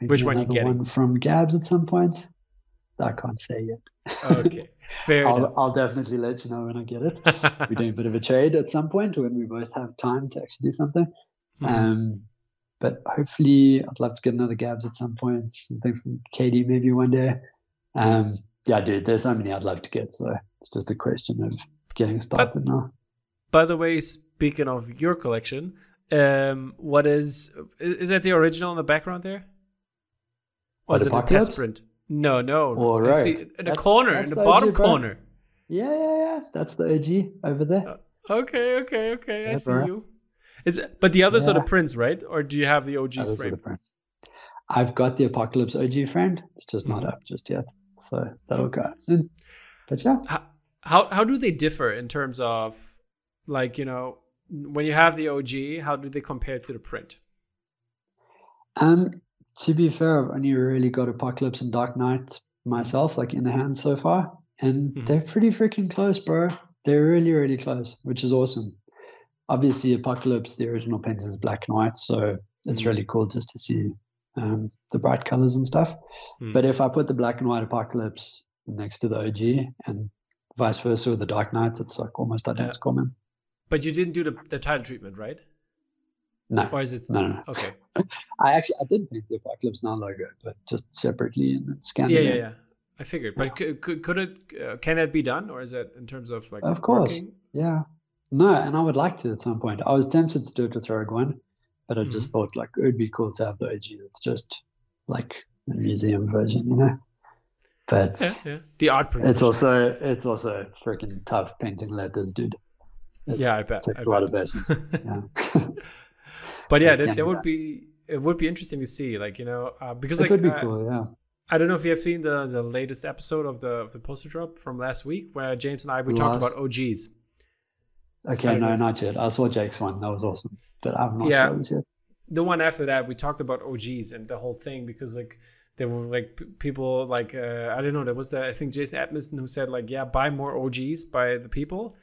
maybe Which one you getting? one from Gabz at some point. I can't say yet. Okay, fair I'll, enough. I'll definitely let you know when I get it. We're doing a bit of a trade at some point when we both have time to actually do something. Mhm. Um, but hopefully, I'd love to get another Gabz at some point. Something from Katie maybe one day. Um, yeah, dude, there's so many I'd love to get. So it's just a question of getting started now. By the way, speaking of your collection, um, what is is that the original in the background there? Or What, is it a test print? No, no. Or I see in the corner, in the the bottom OG, corner. Yeah, yeah, yeah. That's the OG over there. Okay, okay, okay. I see bro. you. Is it, but the others are the Yeah. prints, right? Or do you have the OG's are frame? the prints. I've got the Apocalypse OG friend. It's just not Mhm. up just yet. So that'll go soon. But yeah. how, how how do they differ in terms of like you know when you have the OG how do they compare to the print Um, to be fair, I've only really got Apocalypse and Dark Knight myself, like in the hand so far, and Mhm. they're pretty freaking close, bro. They're really, really close, which is awesome. Obviously, Apocalypse, the original painting is black and white, so it's Mhm. really cool just to see um, the bright colors and stuff. Mhm. But if I put the black and white Apocalypse next to the OG and vice versa with the Dark Knight, it's like almost identical, man. but you didn't do the, the title treatment right No, or is it no, no, no. okay I actually I did paint the Apocalypse Now logo, but just separately and then scanned yeah it yeah yeah I figured but could, could, could it uh, can it be done or is it in terms of like Of course. working? Yeah. No, and I would like to at some point. I was tempted to do it with Rogue One, but I just thought like it would be cool to have the OG. It's just like a museum version, you know. But yeah yeah the art print it's also it's also freaking tough painting letters, dude. Yeah, I It's- bet, Takes I a lot of patience. Yeah. but yeah I that, that would be it would be interesting to see like you know uh, because it like be uh, cool, yeah. I don't know if you have seen the the latest episode of the of the poster drop from last week where James and I we talked about OGs. Okay, no, not yet. I saw Jake's one. That was awesome. But I've not Yeah. yet. The one after that we talked about OGs and the whole thing because like there were like p- people like uh, I don't know there was the, I think Jason Atkinson who said like yeah buy more OGs by the people.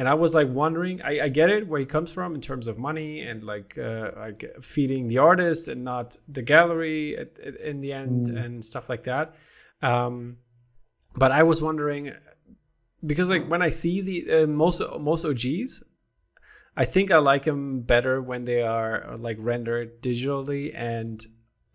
And I was like wondering, I, I get it where he comes from in terms of money and like uh, like feeding the artist and not the gallery at, at, in the end Mm. and stuff like that. Um, but I was wondering because like when I see the uh, most most OGs, I think I like them better when they are like rendered digitally and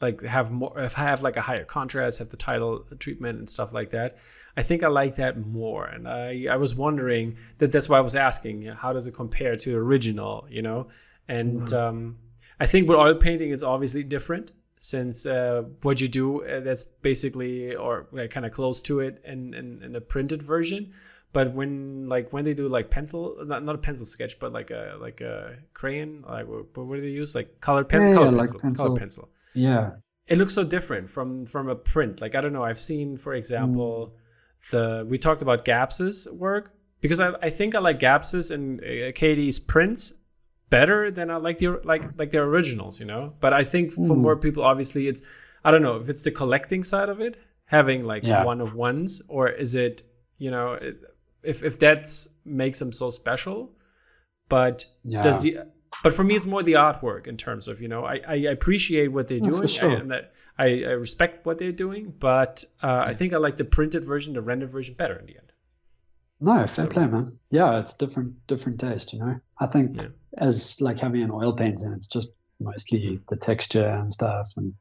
like have more if have like a higher contrast, have the title treatment and stuff like that. I think I like that more, and I I was wondering that that's why I was asking how does it compare to the original, you know? And um, I think with oil painting is obviously different since uh, what you do uh, that's basically or uh, kind of close to it in, in in a printed version but when like when they do like pencil not, not a pencil sketch but like a like a crayon like what, what do they use like colored pen, Yeah, colored yeah, like pencil, pencil. colored pencil Yeah. it looks so different from from a print like i don't know i've seen for example the we talked about Gabz's work because i, I think i like Gabz's and uh, katie's prints better than i like the like like their originals you know but i think for Ooh. more people obviously it's i don't know if it's the collecting side of it having like Yeah. one of ones or is it you know it, if if that's makes them so special but Yeah. does the but for me it's more the artwork in terms of you know i, I appreciate what they're Oh, doing sure. I, and I, I I respect what they're doing but uh, i think i like the printed version the rendered version better in the end No, fair So- play, man. Yeah, it's different, different taste. You know, I think Yeah. as like having an oil painting, it's just mostly the texture and stuff, and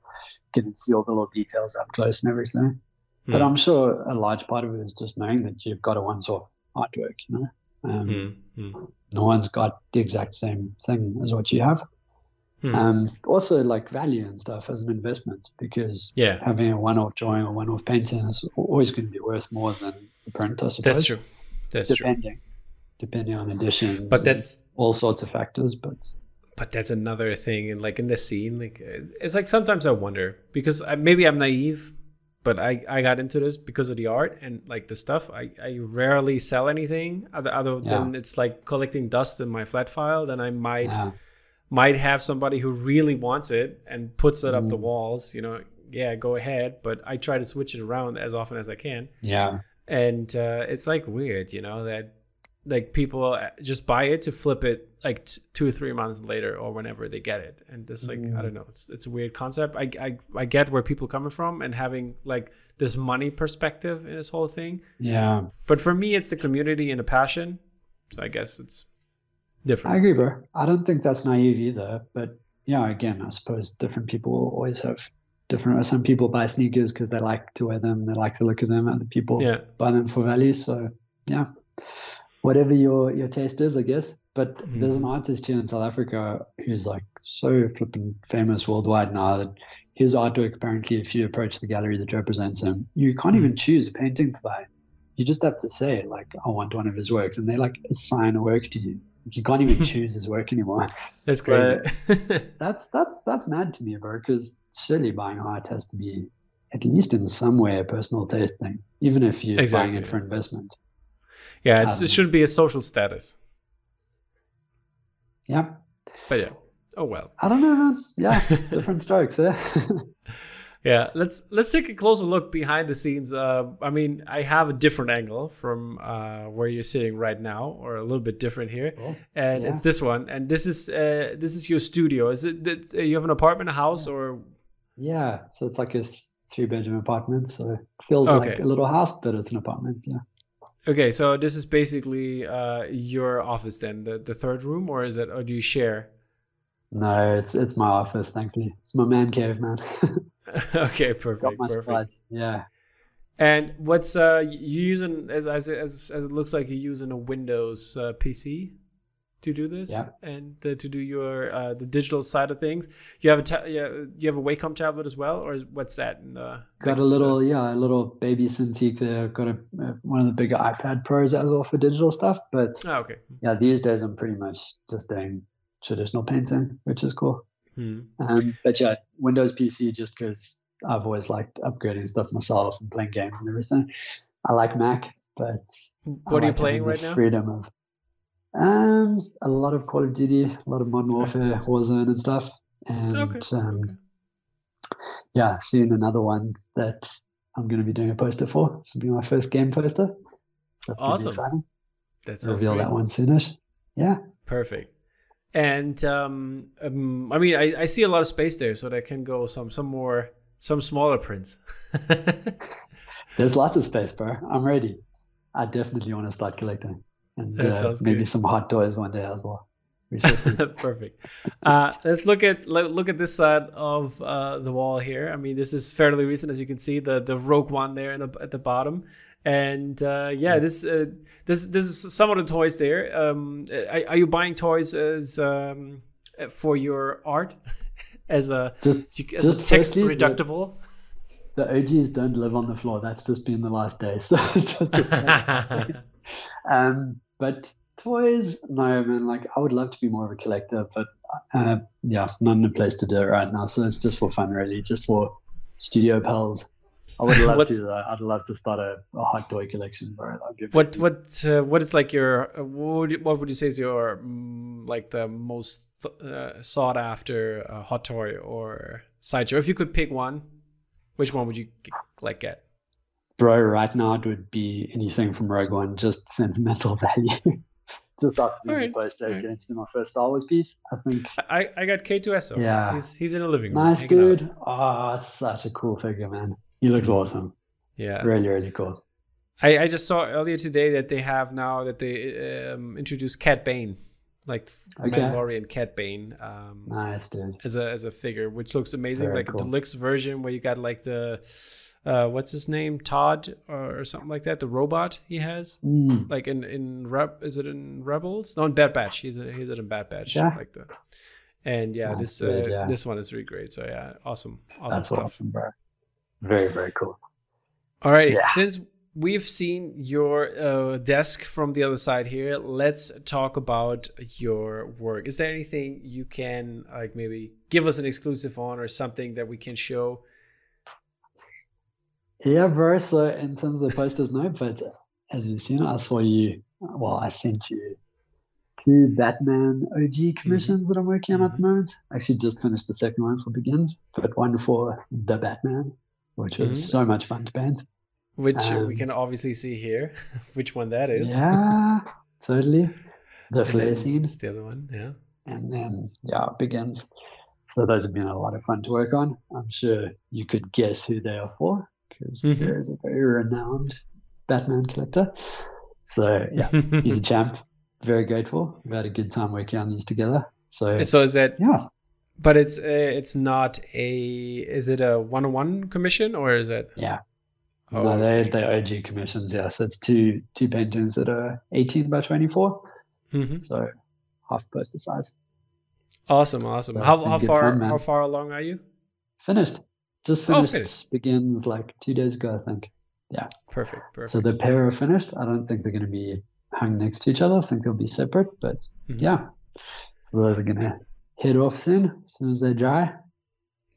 getting to see all the little details up close and everything. But Hmm. I'm sure a large part of it is just knowing that you've got a once-off artwork. You know, um, Mm, no one's got the exact same thing as what you have. Hmm. Um, also, like value and stuff as an investment, because yeah having a one-off drawing or one-off painting is always going to be worth more than the print, I suppose. that's true that's true depending, depending on editions. but that's all sorts of factors. But but that's another thing and like in the scene like uh, it's like sometimes i wonder because I, maybe i'm naive but I, I got into this because of the art and like the stuff. I, I rarely sell anything other, other than it's like collecting dust in my flat file. Then i might yeah, might have somebody who really wants it and puts it up the Mm. walls you know yeah go ahead. But i try to switch it around as often as i can. Yeah, and uh, it's like weird, you know, that like people uh, just buy it to flip it like t- two or three months later or whenever they get it, and this like I don't mm. know, it's it's a weird concept. I I I get where people coming from and having like this money perspective in this whole thing, Yeah, but for me, it's the community and the passion. So I guess it's different. I agree, bro. I don't think that's naive either. But yeah, again, I suppose different people always have different. Some people buy sneakers because they like to wear them, they like to look at them. Other people Yeah. buy them for value. So yeah, whatever your your taste is, I guess. But there's an artist here in South Africa who's like so flipping famous worldwide now that his artwork apparently, if you approach the gallery that represents him, you can't even choose a painting to buy. You just have to say like, I want one of his works, and they like assign a work to you. You can't even choose his work anymore. That's So- crazy. That's that's that's mad to me, bro. Because surely buying art has to be at least in some way a personal taste thing, even if you're Exactly. buying it for investment. yeah, it's, Um, it shouldn't be a social status. Yeah, But yeah. Oh well. I don't know, man. Yeah, different strokes. Eh? Yeah, let's let's take a closer look behind the scenes. Uh, I mean, I have a different angle from uh, where you're sitting right now, or a little bit different here, Cool. and Yeah. it's this one. And this is uh, this is your studio. Is it that uh, you have an apartment, a house, or yeah, so it's like a three bedroom apartment, so it feels Okay. like a little house, but it's an apartment. Yeah. Okay? So this is basically uh, your office, then the the third room, or is it, or do you share? No, it's it's my office. Thankfully, it's my man cave, man. okay, Got perfect, my perfect. slides. Yeah. And what's uh you using as as as, as it looks like you're using a Windows uh, PC to do this Yeah. and uh, to do your uh, the digital side of things. You have a ta- yeah, you have a Wacom tablet as well, or is, what's that? in the Got a to the- little, yeah, a little baby Cintiq there. Got a, one of the bigger iPad Pros as well for digital stuff. But Oh, okay. yeah, these days I'm pretty much just doing traditional painting, which is cool. Hmm. Um, but yeah, Windows PC just because I've always liked upgrading stuff myself and playing games and everything. I like Mac, but I What are you playing right now? Freedom of um, a lot of Call of Duty, a lot of Modern Warfare, Warzone, and stuff. And Okay. um, okay. yeah, soon another one that I'm going to be doing a poster for. This will be my first game poster. That's Awesome. exciting. That sounds Reveal great. that one soonish. Yeah. Perfect. And um, um, I mean, I, I see a lot of space there, so that can go some some more some smaller prints. There's lots of space, bro. I'm ready. I definitely want to start collecting. And uh, maybe good. some hot toys one day as well. Perfect. Uh, let's look at look at this side of uh, the wall here. I mean, this is fairly recent, as you can see the the Rogue One there in the, at the bottom, and uh, yeah, this uh, this this is some of the toys there. Um, are, are you buying toys as um, for your art as a just as a text firstly, the- reductible? the OGs don't live on the floor. That's just been the last day. So just um, but toys, no, man. Like I would love to be more of a collector, but uh, yeah, not in a place to do it right now. So it's just for fun, really, just for studio pals. I would love to. Though. I'd love to start a, a hot toy collection, bro. What what uh, what is like your uh, what would you, what would you say is your mm, like the most uh, sought after uh, hot toy or sideshow? If you could pick one, which one would you like get? Bro? Right now, it would be anything from Rogue One, just sentimental value. just after the poster alright. against my first Star Wars piece, I think. I I got K2SO. Yeah. he's he's in a living room. Nice dude. Oh, such a cool figure, man. He looks awesome. Yeah, Really, really cool. I I just saw earlier today that they have now that they um, introduced Cad Bane, like Okay. Mandalorian Cad Bane. Um, Nice, dude. as a as a figure, which looks amazing. Very like a cool. deluxe version where you got like the uh, what's his name, Todo or, something like that. The robot he has, Mm. like in in Reb, is it in Rebels? No, in Bad Batch. He's a, he's in Bad Batch. Yeah. Like the and yeah, this uh, yeah. this one is really great. So yeah, awesome, awesome That's stuff. awesome, bro. Very, very cool. Alrighty, Yeah. since we've seen your uh, desk from the other side here, let's talk about your work. Is there anything you can like maybe give us an exclusive on, or something that we can show? Yeah, bro. So in terms of the posters, no, but as you've seen, I saw you. Well, I sent you two Batman OG commissions that I'm working on at the moment. I actually just finished the second one for Begins, but one for the Batman, which was Mhm. so much fun to paint. which um, we can obviously see here, which one that is. Yeah, totally. The flare scene. It's the other one, yeah. And then yeah, begins. So those have been a lot of fun to work on. I'm sure you could guess who they are for because mm-hmm. is a very renowned Batman collector. So yeah, he's a champ. Very grateful. We've had a good time working on these together. So so is that yeah? But it's uh, it's not a is it a one on one commission or is it yeah Oh, no, they they OG commissions. Yeah, so it's two two paintings that are eighteen by twenty four, mm mm-hmm. so half poster size. Awesome, awesome. So how how far fun, how far along are you? Finished. Just finished. Oh, finished. Begins like two days ago, I think. Yeah. Perfect. Perfect. So the pair are finished. I don't think they're going to be hung next to each other. I think they'll be separate. But mm-hmm. yeah, so those are going to head off soon as soon as they dry.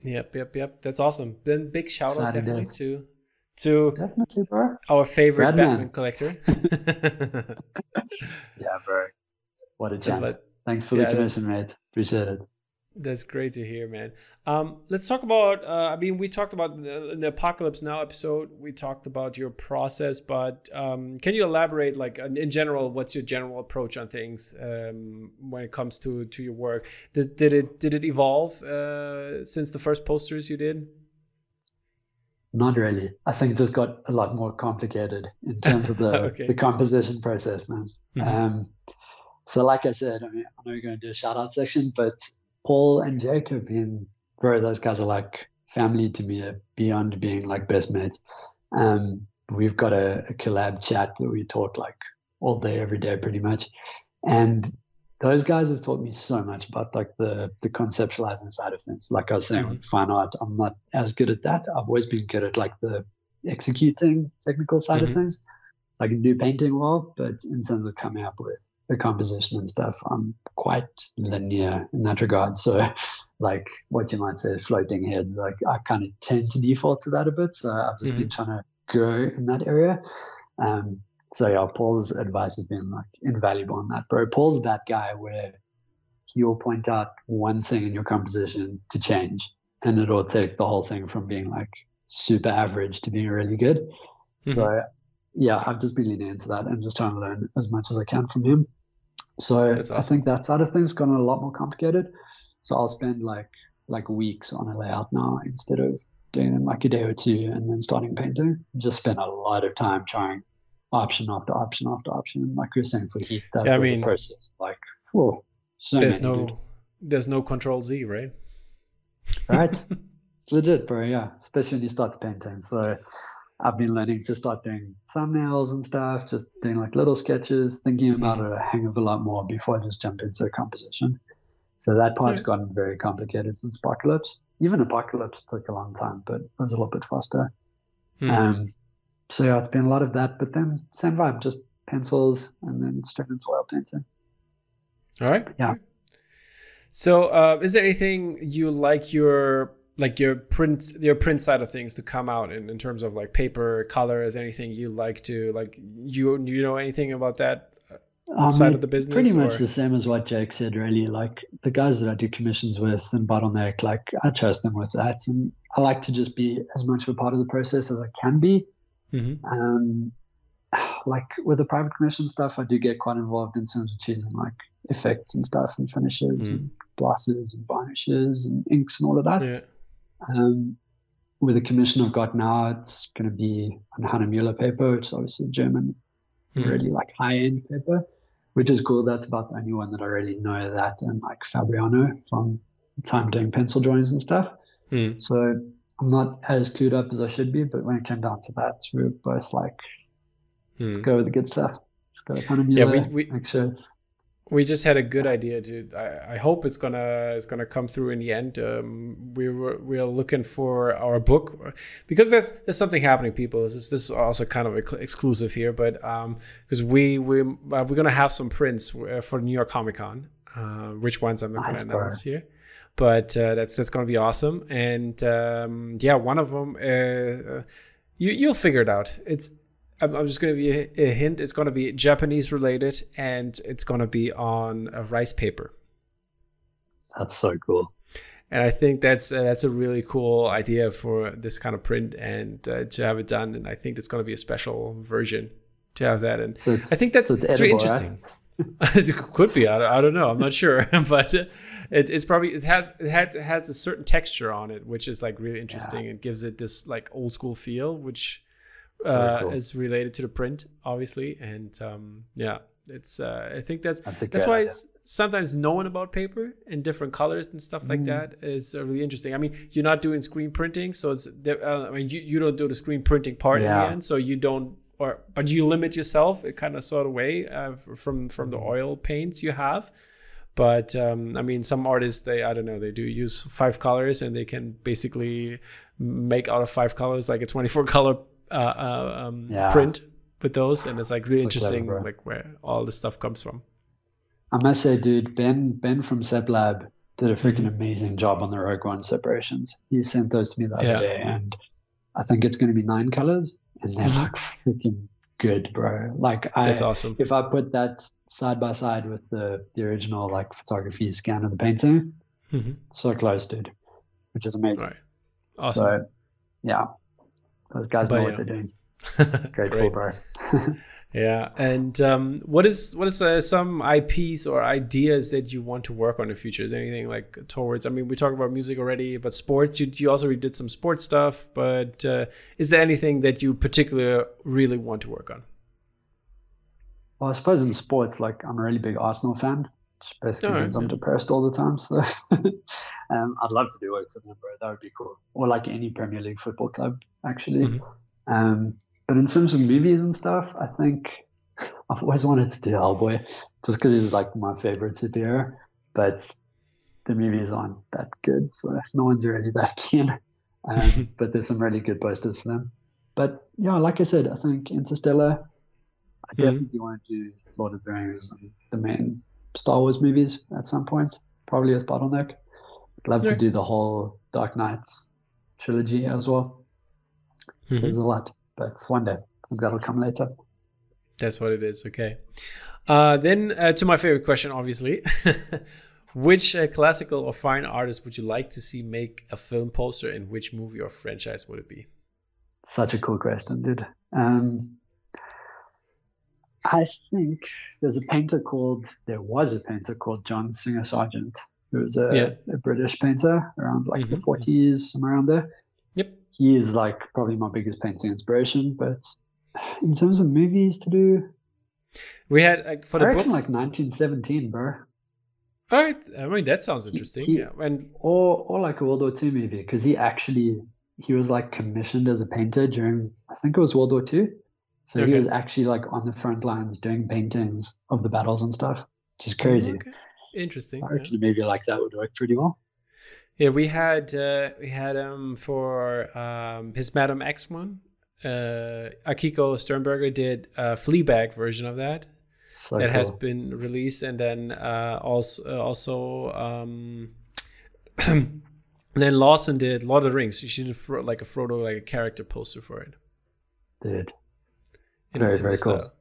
Yep, yep, yep. That's awesome. Then big shout out definitely days. to to definitely, bro. Our favorite Batman, Batman collector. yeah, bro. What a champ. But, Thanks for yeah, the commission, mate. Appreciate it. That's great to hear, man. Um, let's talk about. Uh, I mean, we talked about the, the, Apocalypse Now episode. We talked about your process, but um, can you elaborate, like in general, what's your general approach on things um, when it comes to to your work? Did, did it did it evolve uh, since the first posters you did? Not really. I think it just got a lot more complicated in terms of the, okay. the composition process, man. Mm-hmm. Um, so, like I said, I mean, I know you're going to do a shout out section, but Paul and Jacob have been, bro, those guys are like family to me beyond being like best mates. Um, we've got a, a collab chat that we talk like all day, every day, pretty much. And those guys have taught me so much about like the the conceptualizing side of things. Like I was saying mm-hmm. with fine art, I'm not as good at that. I've always been good at like the executing technical side mm-hmm. of things. So I can do painting well, but in terms of coming up with the composition and stuff, I'm quite linear in that regard. So like what you might say floating heads, like I kind of tend to default to that a bit. So I've just mm-hmm. been trying to grow in that area. Um, so yeah, Paul's advice has been like invaluable on that, bro. Paul's that guy where he'll point out one thing in your composition to change, and it'll take the whole thing from being like super average to being really good. Mm-hmm. So yeah, I've just been leaning into that and just trying to learn as much as I can from him. So awesome. I think that side of things gotten a lot more complicated. So I'll spend like like weeks on a layout now instead of doing like a day or two and then starting painting. Just spend a lot of time trying option after option after option. Like you're saying for heat, that yeah, I mean, process. Like, whoa, so there's no, dude. there's no control Z, right? Right. it's legit, bro. Yeah, especially when you start painting. So I've been learning to start doing thumbnails and stuff, just doing like little sketches, thinking about mm-hmm. it a hang of a lot more before I just jump into a composition. So that part's yeah. gotten very complicated since Apocalypse. Even Apocalypse took a long time, but it was a little bit faster. Mm. Um, so yeah, it's been a lot of that. But then same vibe, just pencils and then straight into oil painting. All right. Yeah. So, uh, is there anything you like your like your print your print side of things to come out in, in terms of like paper color? Is anything you like to like you you know anything about that uh, um, side of the business? Pretty much the same as what Jake said. Really, like the guys that I do commissions with and bottleneck, like I trust them with that, and I like to just be as much of a part of the process as I can be. Mm-hmm. Um, like with the private commission stuff, I do get quite involved in terms of choosing like effects and stuff and finishes mm. and glosses and varnishes and inks and all of that. Yeah. Um, with the commission I've got now, it's going to be on Hahnemühle paper, which is obviously German, mm. really like high end paper, which is cool. That's about the only one that I really know that and like Fabriano from time doing pencil drawings and stuff. Mm. So I'm not as clued up as I should be, but when it came down to that, we were both like, let's hmm. go with the good stuff. Let's go kind of yeah, we, we, make sure it's we just had a good idea to I, I, hope it's gonna it's gonna come through in the end. Um, we were we're looking for our book because there's there's something happening people. This is, this is also kind of exclusive here but because um, we we uh, we're gonna have some prints uh, for new york comic con uh, which ones i'm not gonna announce here. But uh, that's that's going to be awesome. And um, yeah, one of them, uh, you you'll figure it out. It's I'm, I'm just going to be a, a, hint. It's going to be Japanese related, and it's going to be on a rice paper. That's so cool. and I think that's uh, that's a really cool idea for this kind of print and uh, to have it done. And I think it's going to be a special version to have that. And So I think that's so it's it's edible, really right? interesting. it could be. I, don't- I don't know. I'm not sure, but it, it's probably it has it had it has a certain texture on it, which is like really interesting and gives it this like old school feel, which uh, cool. is related to the print, obviously. And um, yeah, it's uh, I think that's That's that's why sometimes knowing about paper in different colors and stuff like Mm. that is uh, really interesting. I mean, you're not doing screen printing, so it's uh, I mean you, you don't do the screen printing part in the end, so you don't or but you limit yourself a kind of sort of way uh, from from the oil paints you have. But um, I mean, some artists they I don't know they do use five colors and they can basically make out of five colors like a 24 color uh, uh, um, Yeah. print with those, and it's like really clever, interesting bro. like where all the stuff comes from. I must say, dude, Ben Ben from SepLab did a freaking Mhm. amazing job on the Rogue One separations. He sent those to me the other Yeah. day, and I think it's going to be nine colors, and they Mhm. look freaking good, bro. Like I, That's awesome. if I put that side by side with the the original like photography scan of the painting, Mhm. so close, dude, which is amazing. Right. Awesome. So, yeah, those guys But know yeah. what they're doing. Grateful, Great. bro. Yeah. And um, what is what is uh, some IPs or ideas that you want to work on in the future? Is there anything like towards? I mean, we talked about music already, but sports. You you also did some sports stuff. But uh, is there anything that you particularly really want to work on? Well, I suppose in sports, like I'm a really big Arsenal fan, which basically means I'm yeah. depressed all the time. So um, I'd love to do work for them, bro. That would be cool. Or like any Premier League football club, actually. Mhm. Um, but in terms of movies and stuff, I think I've always wanted to do Hellboy, just because he's like my favorite superhero. But the movies aren't that good, so no one's really that keen. Um, but there's some really good posters for them. But yeah, like I said, I think Interstellar. I Mhm. definitely want to do Lord of the Rings and the main Star Wars movies at some point, probably as bottleneck. I'd love Yeah. to do the whole Dark Knights trilogy as well. So Mhm. There's a lot, but it's one day I think that'll come later. That's what it is. Okay. Uh, then uh, to my favorite question, obviously, which uh, classical or fine artist would you like to see make a film poster, and which movie or franchise would it be? Such a cool question, dude. Um, I think there's a painter called, there was a painter called John Singer Sargent, who was a, Yeah. a British painter around like the Mhm. 40s, somewhere around there. Yep. He is like probably my biggest painting inspiration, but in terms of movies to do, We had like for I the book. like 1917, bro. All right. I mean, that sounds interesting. he- yeah. And Or, or like a World War II movie, because he actually, he was like commissioned as a painter during, I think it was World War II. So Okay. he was actually like on the front lines doing paintings of the battles and stuff, which is crazy. Okay. Interesting. I yeah. reckon movie like that would work pretty well. Yeah, we had uh, we had um for um his Madame X one. Uh, Akiko Stehrenberger did a Fleabag version of that So that has been released, and then uh, also uh, also um, then Lawson did Lord of the Rings. She did like a Frodo like a character poster for it. dude. In- Very, in very the cool. style.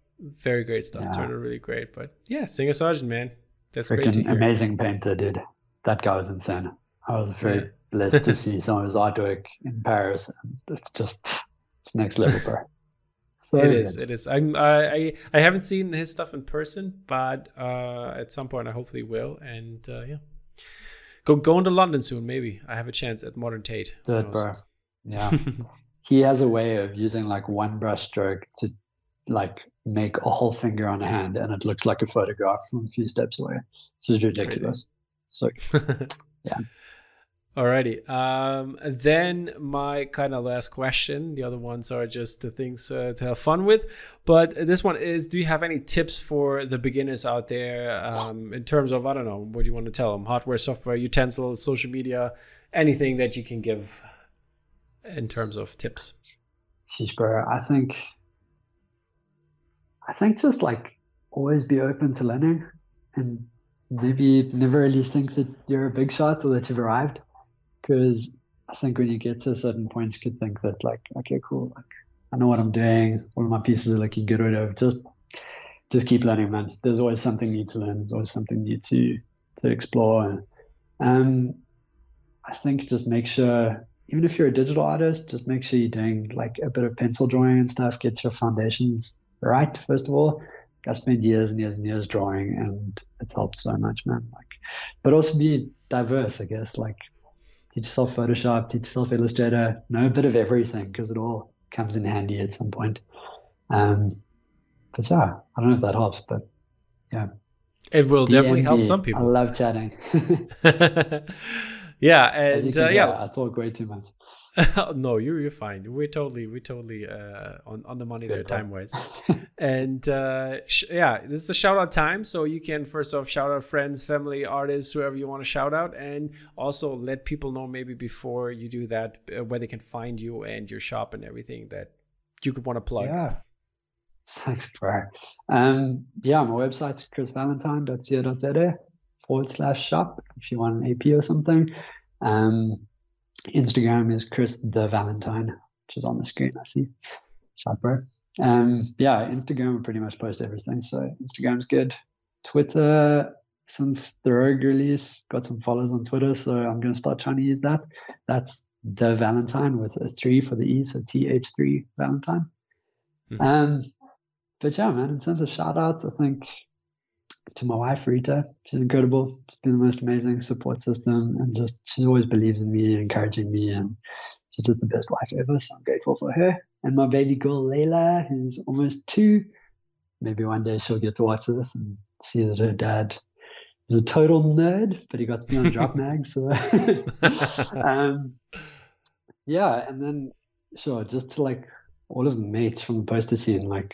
Very great stuff. Yeah. Turned out really great. But yeah, Singer Sargent, man, that's great to Freaking hear. amazing painter, dude. That guy was insane. I was very Yeah. blessed to see some of his artwork in Paris, it's just it's next level, bro. So It is. good. It is. I'm. I. I, I haven't seen his stuff in person, but uh, at some point I hopefully will. And uh, yeah, go going to London soon. Maybe I have a chance at Modern Tate. Who Dude, bro. Yeah. he has a way of using like one brush stroke to like make a whole finger on a hand and it looks like a photograph from a few steps away. This is ridiculous. So Yeah. Alrighty. Um, then my kind of last question. The other ones are just the things uh, to have fun with. But this one is: Do you have any tips for the beginners out there um, in terms of I don't know what do you want to tell them? Hardware, software, utensils, social media, anything that you can give in terms of tips. sheesh, bro. I think I think just like always be open to learning and maybe never really think that you're a big shot or that you've arrived. Because I think when you get to a certain point, you could think that like, okay, cool, like I know what I'm doing, all my pieces are looking good whatever. Just just keep learning, man. There's always something new to learn. There's always something new to to explore. And um, I think just make sure, even if you're a digital artist, just make sure you're doing like a bit of pencil drawing and stuff. Get your foundations right first of all. I spent years and years and years drawing, and it's helped so much, man. Like, but also be diverse, I guess. Like, teach yourself Photoshop, teach yourself Illustrator, know a bit of everything because it all comes in handy at some point. Um, but yeah, I don't know if that helps, but yeah. It will definitely help some people. I love chatting. yeah, and uh, yeah, I talk way too much. no, you're you're fine. We're totally we're totally uh, on on the money Good there time wise. and uh, sh- yeah, this is a shout out time, so you can first off shout out friends, family, artists, whoever you want to shout out, and also let people know maybe before you do that uh, where they can find you and your shop and everything that you could want to plug. Yeah. Thanks, bro. Um, yeah, my website's chrisvalentine.co.za forward slash shop if you want an AP or something. Um, Instagram is Chris the Valentine, which is on the screen. I see. Bro. Um, yeah, Instagram, pretty much post everything. So Instagram's good. Twitter, since the Rogue release, got some followers on Twitter. So I'm going to start trying to use that. That's the Valentine with a three for the E. So TH3 Valentine. Mm-hmm. Um, but yeah, man, in terms of shout outs, I think to my wife Rita. She's incredible. She's been the most amazing support system, and just she always believes in me, and encouraging me, and she's just the best wife ever. So I'm grateful for her. And my baby girl Layla, who's almost two. Maybe one day she'll get to watch this and see that her dad is a total nerd, but he got to be on Drop Mag. So, um, yeah, and then sure, just to like all of the mates from the poster scene, like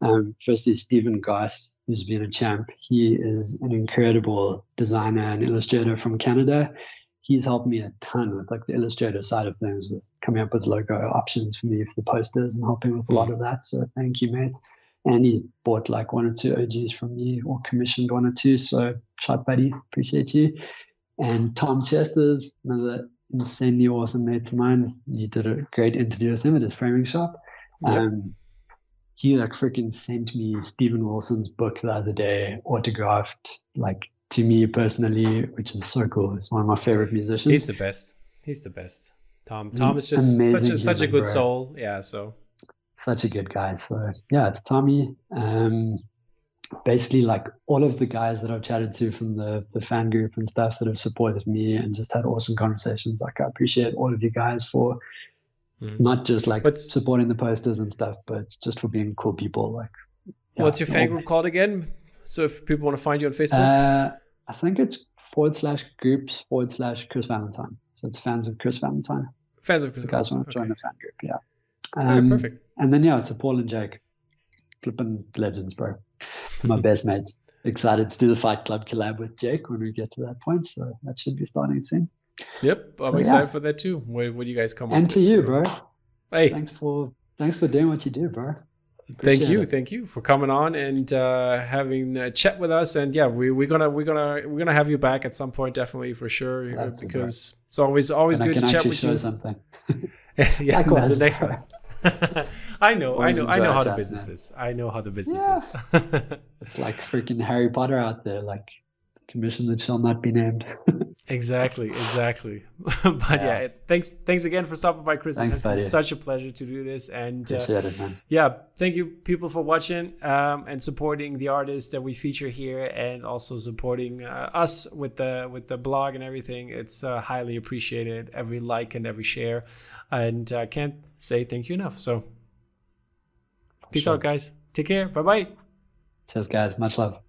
um, firstly, Stephen Goss, who's been a champ. He is an incredible designer and illustrator from Canada. He's helped me a ton with like the illustrator side of things, with coming up with logo options for me for the posters and helping with a lot of that. So thank you, mate. And he bought like one or two OGs from me or commissioned one or two. So shot buddy, appreciate you. And Tom Chester's another insanely awesome mate of mine. You did a great interview with him at his framing shop. Yep. Um, he like freaking sent me Steven Wilson's book the other day, autographed, like to me personally, which is so cool. He's one of my favorite musicians. He's the best. He's the best. Tom. Tom is just such a, such a good bro. soul. Yeah. So such a good guy. So yeah, it's Tommy. Um, basically like all of the guys that I've chatted to from the the fan group and stuff that have supported me and just had awesome conversations. Like I appreciate all of you guys for Mm. Not just like what's, supporting the posters and stuff, but it's just for being cool people. Like, yeah, what's your fan group called again? So if people want to find you on Facebook, uh, I think it's forward slash groups forward slash Chris Valentine. So it's fans of Chris Valentine. Fans of Chris. The guys want to join the fan group, yeah. Um, perfect. And then yeah, it's a Paul and Jake, flipping legends, bro. My best mates. Excited to do the Fight Club collab with Jake when we get to that point. So that should be starting soon. Yep, I'm so, excited yeah. for that too. What, what do you guys come and to with, you, bro. Hey, thanks for thanks for doing what you do, bro. Appreciate thank you, it. thank you for coming on and uh, having a chat with us. And yeah, we, we're gonna we're gonna we're gonna have you back at some point, definitely for sure, That's because it's always always good to chat with you. Something. yeah, the, the next one. I know, Always I know, I know how the business is. I know how the business yeah. is. it's like freaking Harry Potter out there, like commission that shall not be named. exactly, exactly. but yeah. yeah. thanks, thanks again for stopping by, Chris. Thanks, it's been such a pleasure to do this, and uh, it, yeah, thank you, people, for watching um, and supporting the artists that we feature here, and also supporting uh, us with the with the blog and everything. It's uh, highly appreciated. Every like and every share, and I uh, can't say thank you enough. So, peace sure. out, guys. Take care. Bye bye. Cheers, guys. Much love.